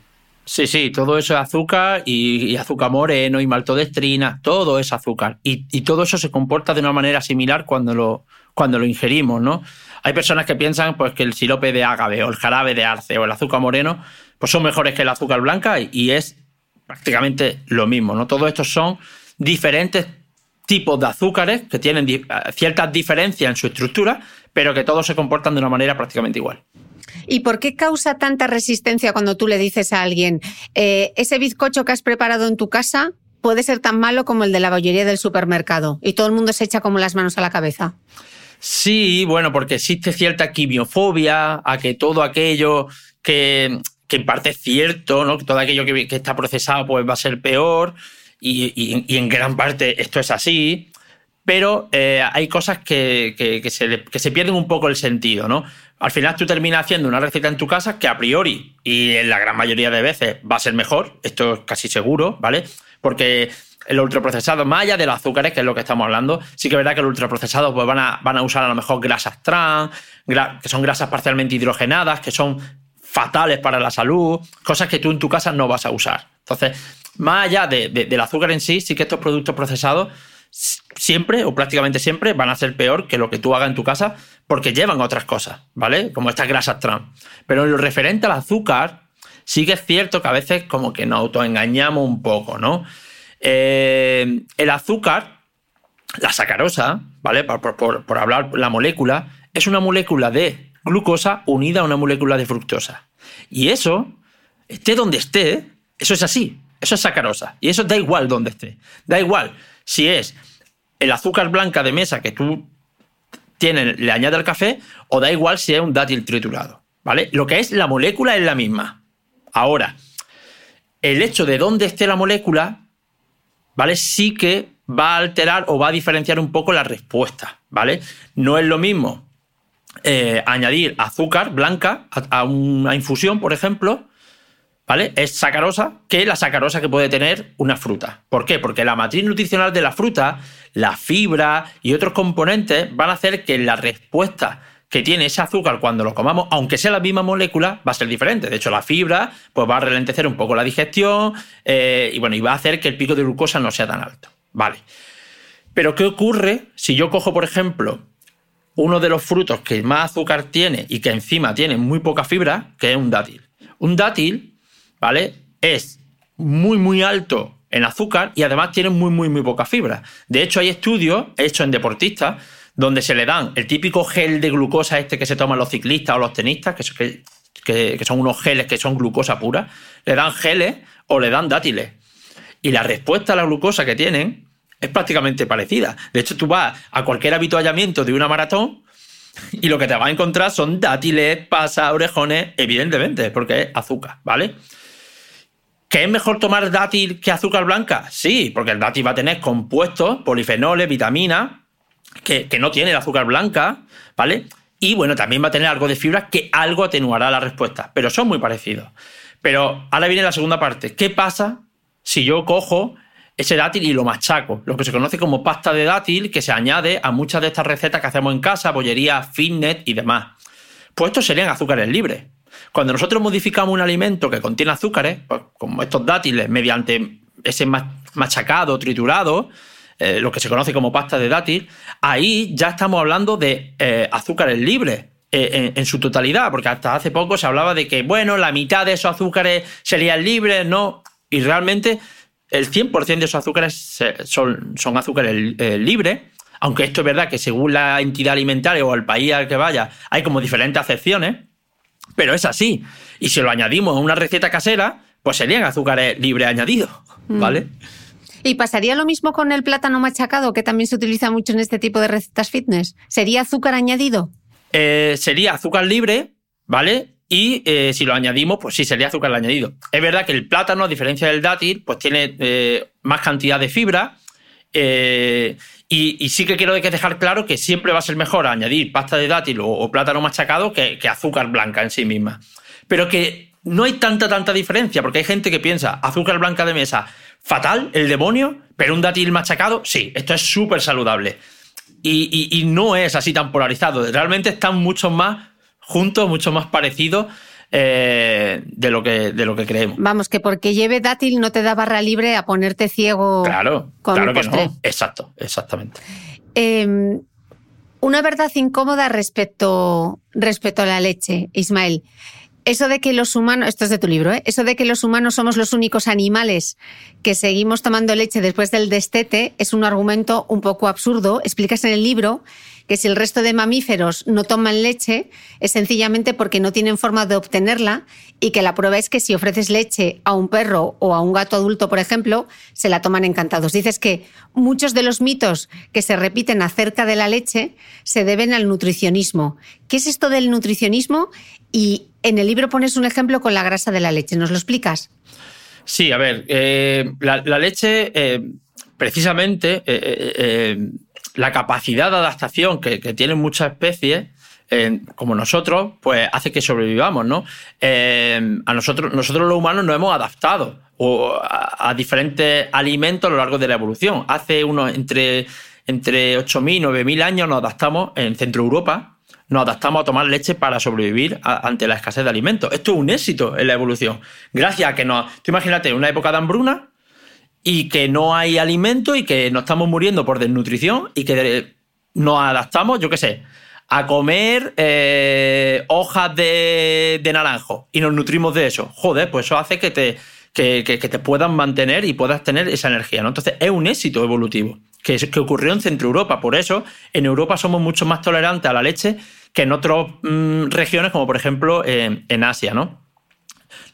Sí, sí, todo eso es azúcar y, azúcar moreno y maltodestrina, todo es azúcar. Y, todo eso se comporta de una manera similar cuando lo, cuando lo ingerimos, ¿no? Hay personas que piensan pues, que el sirope de ágave o el jarabe de arce o el azúcar moreno pues son mejores que el azúcar blanca y es prácticamente lo mismo. ¿no? Todos estos son diferentes tipos de azúcares que tienen ciertas diferencias en su estructura, pero que todos se comportan de una manera prácticamente igual. ¿Y por qué causa tanta resistencia cuando tú le dices a alguien, eh, ese bizcocho que has preparado en tu casa puede ser tan malo como el de la bollería del supermercado? Y todo el mundo se echa como las manos a la cabeza. Sí, bueno, porque existe cierta quimiofobia a que todo aquello que, que en parte es cierto, ¿no? que todo aquello que, está procesado pues, va a ser peor y, en gran parte esto es así, pero eh, hay cosas que, se, pierden un poco el sentido. ¿no? Al final tú terminas haciendo una receta en tu casa que a priori y en la gran mayoría de veces va a ser mejor, esto es casi seguro, ¿vale? Porque el ultraprocesado, más allá de los azúcares, que es lo que estamos hablando, sí que es verdad que los ultraprocesados pues, van, a, van a usar a lo mejor grasas trans, que son grasas parcialmente hidrogenadas, que son fatales para la salud, cosas que tú en tu casa no vas a usar. Entonces, más allá del azúcar en sí, sí que estos productos procesados siempre o prácticamente siempre van a ser peor que lo que tú hagas en tu casa porque llevan otras cosas, ¿vale? Como estas grasas trans. Pero en lo referente al azúcar, sí que es cierto que a veces como que nos autoengañamos un poco, ¿no? Eh, el azúcar, la sacarosa, ¿vale? Por, por hablar la molécula, es una molécula de glucosa unida a una molécula de fructosa. Y eso, esté donde esté, eso es así. Eso es sacarosa. Y eso da igual donde esté. Da igual si es el azúcar blanca de mesa que tú tienes, le añades al café, o da igual si es un dátil triturado. ¿Vale? Lo que es la molécula es la misma. Ahora, el hecho de dónde esté la molécula, ¿vale? Sí que va a alterar o va a diferenciar un poco la respuesta, ¿vale? No es lo mismo eh, añadir azúcar blanca a, una infusión, por ejemplo, ¿vale? Es sacarosa que la sacarosa que puede tener una fruta. ¿Por qué? Porque la matriz nutricional de la fruta, la fibra y otros componentes van a hacer que la respuesta que tiene ese azúcar cuando lo comamos, aunque sea la misma molécula, va a ser diferente. De hecho, la fibra pues, va a ralentecer un poco la digestión eh, y, bueno, y va a hacer que el pico de glucosa no sea tan alto. Vale. Pero, ¿qué ocurre si yo cojo, por ejemplo, uno de los frutos que más azúcar tiene y que encima tiene muy poca fibra, que es un dátil? Un dátil, ¿vale? Es muy, muy alto en azúcar y además tiene muy, muy, muy poca fibra. De hecho, hay estudios hechos en deportistas donde se le dan el típico gel de glucosa este que se toman los ciclistas o los tenistas, que, son unos geles que son glucosa pura, le dan geles o le dan dátiles. Y la respuesta a la glucosa que tienen es prácticamente parecida. De hecho, tú vas a cualquier habituallamiento de una maratón y lo que te vas a encontrar son dátiles, pasas, orejones, evidentemente, porque es azúcar, ¿vale? ¿Que es mejor tomar dátil que azúcar blanca? Sí, porque el dátil va a tener compuestos, polifenoles, vitaminas, que, no tiene el azúcar blanca, ¿vale? Y bueno, también va a tener algo de fibra que algo atenuará la respuesta, pero son muy parecidos. Pero ahora viene la segunda parte. ¿Qué pasa si yo cojo ese dátil y lo machaco? Lo que se conoce como pasta de dátil que se añade a muchas de estas recetas que hacemos en casa, bollería, fitness y demás. Pues estos serían azúcares libres. Cuando nosotros modificamos un alimento que contiene azúcares, pues como estos dátiles, mediante ese machacado, triturado, eh, lo que se conoce como pasta de dátil, ahí ya estamos hablando de eh, azúcares libres. Eh, en, su totalidad, porque hasta hace poco se hablaba de que, bueno, la mitad de esos azúcares serían libres, ¿no? Y realmente el 100% de esos azúcares son, son azúcares libres, aunque esto es verdad que según la entidad alimentaria o el país al que vaya, hay como diferentes acepciones, pero es así. Y si lo añadimos a una receta casera, pues serían azúcares libres añadidos, ¿vale? Mm. ¿Y pasaría lo mismo con el plátano machacado, que también se utiliza mucho en este tipo de recetas fitness? ¿Sería azúcar añadido? Eh, sería azúcar libre, ¿vale? Y eh, si lo añadimos, pues sí, sería azúcar añadido. Es verdad que el plátano, a diferencia del dátil, pues tiene eh, más cantidad de fibra. Y, sí que quiero dejar claro que siempre va a ser mejor añadir pasta de dátil o, plátano machacado que, azúcar blanca en sí misma. Pero que no hay tanta, tanta diferencia, porque hay gente que piensa azúcar blanca de mesa, fatal, el demonio, pero un dátil machacado, sí, esto es súper saludable. Y, no es así tan polarizado. Realmente están mucho más juntos, mucho más parecidos eh, de, lo que, de lo que creemos. Vamos, que porque lleve dátil no te da barra libre a ponerte ciego. Claro, claro que no. Exacto, exactamente. Em, una verdad incómoda respecto, respecto a la leche, Ismael eso de que los humanos, esto es de tu libro, ¿eh? eso de que los humanos somos los únicos animales que seguimos tomando leche después del destete es un argumento un poco absurdo. Explicas en el libro que si el resto de mamíferos no toman leche es sencillamente porque no tienen forma de obtenerla y que la prueba es que si ofreces leche a un perro o a un gato adulto, por ejemplo, se la toman encantados. Dices que muchos de los mitos que se repiten acerca de la leche se deben al nutricionismo. ¿Qué es esto del nutricionismo? Y en el libro pones un ejemplo con la grasa de la leche. ¿Nos lo explicas? Sí, a ver, eh, la, leche, eh, precisamente, eh, la capacidad de adaptación que, tienen muchas especies, como nosotros, pues hace que sobrevivamos, ¿no? a nosotros, nosotros los humanos nos hemos adaptado a, diferentes alimentos a lo largo de la evolución. Hace unos entre, entre 8.000 y 9.000 años nos adaptamos en Centro Europa, nos adaptamos a tomar leche para sobrevivir ante la escasez de alimentos. Esto es un éxito en la evolución. Gracias a que nos... Tú imagínate una época de hambruna y que no hay alimento y que nos estamos muriendo por desnutrición y que nos adaptamos, yo qué sé, a comer eh, hojas de, naranjo y nos nutrimos de eso. Joder, pues eso hace que te, que, te puedan mantener y puedas tener esa energía. ¿no? Entonces es un éxito evolutivo que, ocurrió en Centro Europa. Por eso en Europa somos mucho más tolerantes a la leche que en otras mm, regiones, como por ejemplo en Asia. ¿no?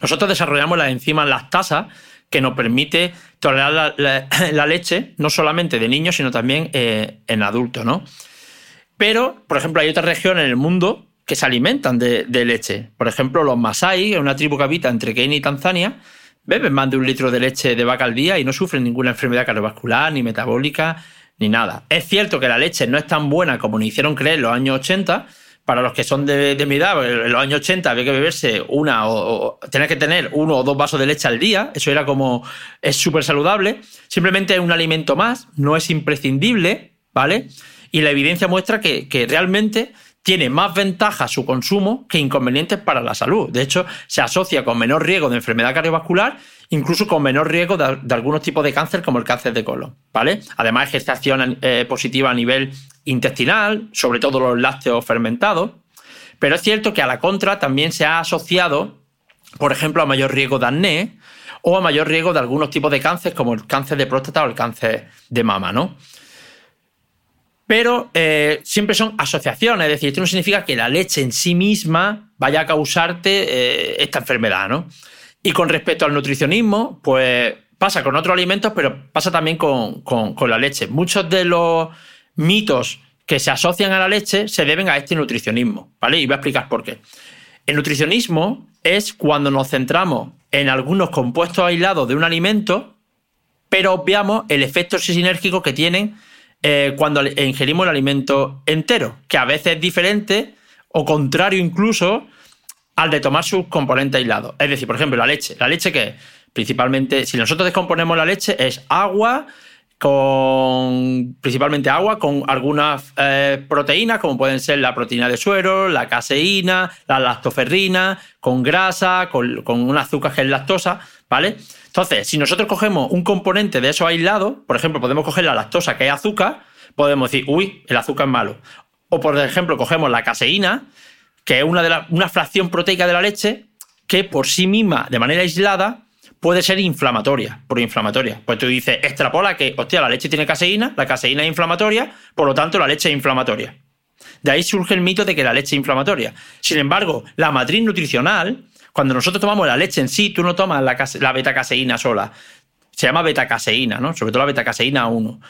Nosotros desarrollamos las enzimas lactasa que nos permite tolerar la, leche, no solamente de niños, sino también eh, en adultos, ¿no? Pero, por ejemplo, hay otras regiones en el mundo que se alimentan de, leche. Por ejemplo, los Masai, una tribu que habita entre Kenia y Tanzania, beben más de un litro de leche de vaca al día y no sufren ninguna enfermedad cardiovascular, ni metabólica, ni nada. Es cierto que la leche no es tan buena como nos hicieron creer en los años 80, para los que son de, mi edad, en los años 80 había que beberse una o, tener que tener uno o dos vasos de leche al día, eso era como, es súper saludable, simplemente es un alimento más, no es imprescindible, ¿vale? Y la evidencia muestra que, realmente tiene más ventajas su consumo que inconvenientes para la salud. De hecho, se asocia con menor riesgo de enfermedad cardiovascular, incluso con menor riesgo de, algunos tipos de cáncer, como el cáncer de colon. ¿vale? Además, ejerce acción eh, positiva a nivel intestinal, sobre todo los lácteos fermentados. Pero es cierto que a la contra también se ha asociado, por ejemplo, a mayor riesgo de acné o a mayor riesgo de algunos tipos de cáncer, como el cáncer de próstata o el cáncer de mama, ¿no? Pero eh, siempre son asociaciones, es decir, esto no significa que la leche en sí misma vaya a causarte eh, esta enfermedad, ¿no? Y con respecto al nutricionismo, pues pasa con otros alimentos, pero pasa también con, la leche. Muchos de los mitos que se asocian a la leche se deben a este nutricionismo, ¿vale? Y voy a explicar por qué. El nutricionismo es cuando nos centramos en algunos compuestos aislados de un alimento, pero obviamos el efecto sinérgico que tienen eh, cuando ingerimos el alimento entero, que a veces es diferente o contrario incluso al de tomar sus componentes aislados. Es decir, por ejemplo, la leche. La leche que principalmente, si nosotros descomponemos la leche, es agua con principalmente agua con algunas eh, proteínas como pueden ser la proteína de suero, la caseína, la lactoferrina, con grasa, con, un azúcar que es lactosa, ¿vale? Entonces, si nosotros cogemos un componente de esos aislados, por ejemplo, podemos coger la lactosa, que es azúcar, podemos decir, uy, el azúcar es malo. O, por ejemplo, cogemos la caseína, que es una fracción proteica de la leche, que por sí misma, de manera aislada, puede ser inflamatoria, proinflamatoria. Pues tú dices, extrapola que, hostia, la leche tiene caseína, la caseína es inflamatoria, por lo tanto la leche es inflamatoria. De ahí surge el mito de que la leche es inflamatoria. Sin embargo, la matriz nutricional cuando nosotros tomamos la leche en sí, tú no tomas la, la beta-caseína sola. Se llama beta-caseína, ¿no? Sobre todo la beta-caseína 1.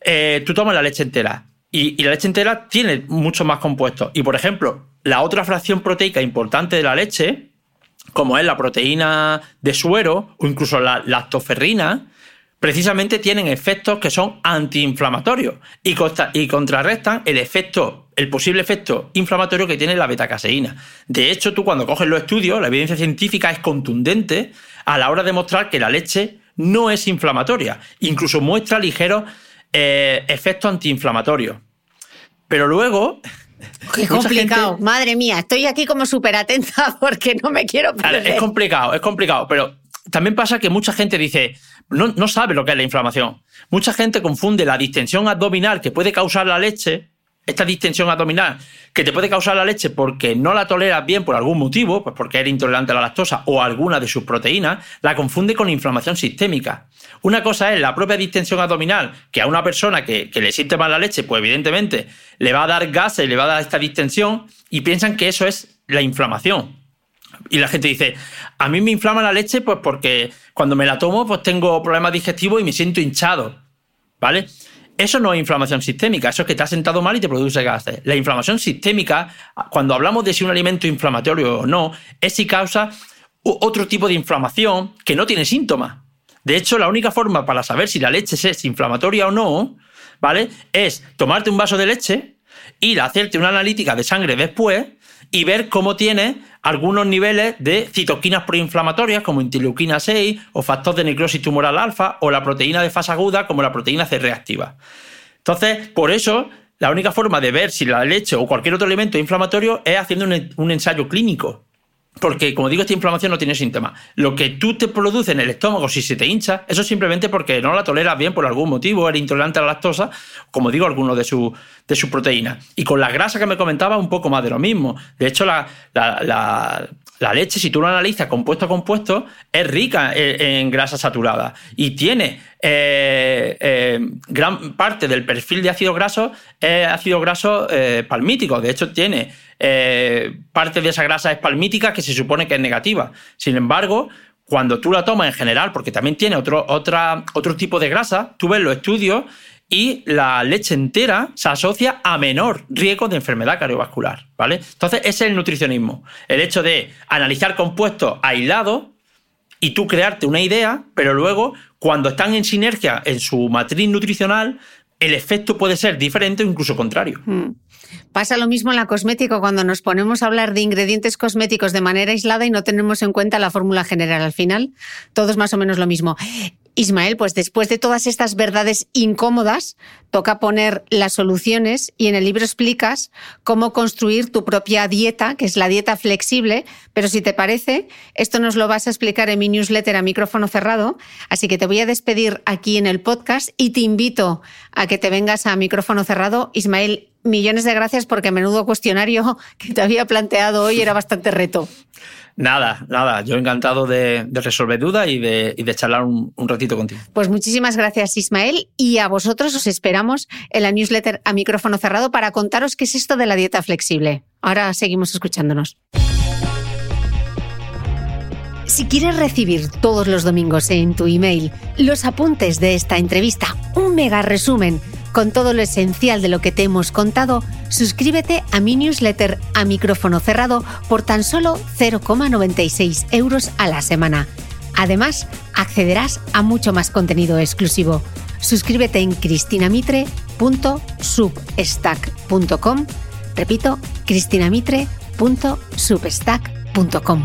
Eh, tú tomas la leche entera. Y, la leche entera tiene muchos más compuestos. Y, por ejemplo, la otra fracción proteica importante de la leche, como es la proteína de suero o incluso la lactoferrina, precisamente tienen efectos que son antiinflamatorios y, y contrarrestan el efecto, el posible efecto inflamatorio que tiene la betacaseína. De hecho, tú cuando coges los estudios, la evidencia científica es contundente a la hora de mostrar que la leche no es inflamatoria, incluso muestra ligeros eh, efectos antiinflamatorios. Pero luego Qué complicado, madre mía, estoy aquí como súper atenta porque no me quiero perder. Es complicado, es complicado, pero también pasa que mucha gente dice, no, sabe lo que es la inflamación. Mucha gente confunde la distensión abdominal que puede causar la leche, esta distensión abdominal que te puede causar la leche porque no la toleras bien por algún motivo, pues porque eres intolerante a la lactosa o alguna de sus proteínas, la confunde con inflamación sistémica. Una cosa es la propia distensión abdominal, que a una persona que, que le siente mal la leche, pues evidentemente le va a dar gases, le va a dar esta distensión y piensan que eso es la inflamación. Y la gente dice, a mí me inflama la leche pues porque cuando me la tomo pues tengo problemas digestivos y me siento hinchado, ¿vale? Eso no es inflamación sistémica, eso es que te has sentado mal y te produce gases. La inflamación sistémica, cuando hablamos de si un alimento inflamatorio o no, es si causa otro tipo de inflamación que no tiene síntomas. De hecho, la única forma para saber si la leche es inflamatoria o no, ¿vale? Es tomarte un vaso de leche, ir hacerte una analítica de sangre después y ver cómo tiene algunos niveles de citoquinas proinflamatorias como interleuquina 6 o factor de necrosis tumoral alfa o la proteína de fase aguda como la proteína C reactiva. Entonces, por eso, la única forma de ver si la leche o cualquier otro alimento es inflamatorio es haciendo un ensayo clínico. Porque, como digo, esta inflamación no tiene síntomas. Lo que tú te produce en el estómago si se te hincha, eso es simplemente porque no la toleras bien por algún motivo, eres intolerante a la lactosa, como digo, alguno de sus de su proteínas. Y con la grasa que me comentaba, un poco más de lo mismo. De hecho, la, leche, si tú lo analizas compuesto a compuesto, es rica en, grasa saturada y tiene eh, eh, gran parte del perfil de ácido graso ácido graso eh, palmítico. De hecho, tiene parte de esa grasa es palmítica que se supone que es negativa. Sin embargo, cuando tú la tomas en general, porque también tiene otro, otro tipo de grasa, tú ves los estudios y la leche entera se asocia a menor riesgo de enfermedad cardiovascular, ¿vale? Entonces, ese es el nutricionismo. El hecho de analizar compuestos aislados y tú crearte una idea, pero luego, cuando están en sinergia en su matriz nutricional, el efecto puede ser diferente o incluso contrario. Mm. Pasa lo mismo en la cosmética cuando nos ponemos a hablar de ingredientes cosméticos de manera aislada y no tenemos en cuenta la fórmula general. Al final, todo es más o menos lo mismo. Ismael, pues después de todas estas verdades incómodas, toca poner las soluciones y en el libro explicas cómo construir tu propia dieta, que es la dieta flexible, pero si te parece, esto nos lo vas a explicar en mi newsletter a micrófono cerrado, así que te voy a despedir aquí en el podcast y te invito a que te vengas a micrófono cerrado. Ismael, millones de gracias porque menudo cuestionario que te había planteado hoy era bastante reto. Nada, nada. Yo encantado de, resolver dudas y de, charlar un, un, ratito contigo. Pues muchísimas gracias, Ismael. Y a vosotros os esperamos en la newsletter a micrófono cerrado para contaros qué es esto de la dieta flexible. Ahora seguimos escuchándonos. Si quieres recibir todos los domingos en tu email los apuntes de esta entrevista, un mega resumen con todo lo esencial de lo que te hemos contado, suscríbete a mi newsletter a micrófono cerrado por tan solo 0,96 euros a la semana. Además, accederás a mucho más contenido exclusivo. Suscríbete en cristinamitre.substack.com. Repito, cristinamitre.substack.com.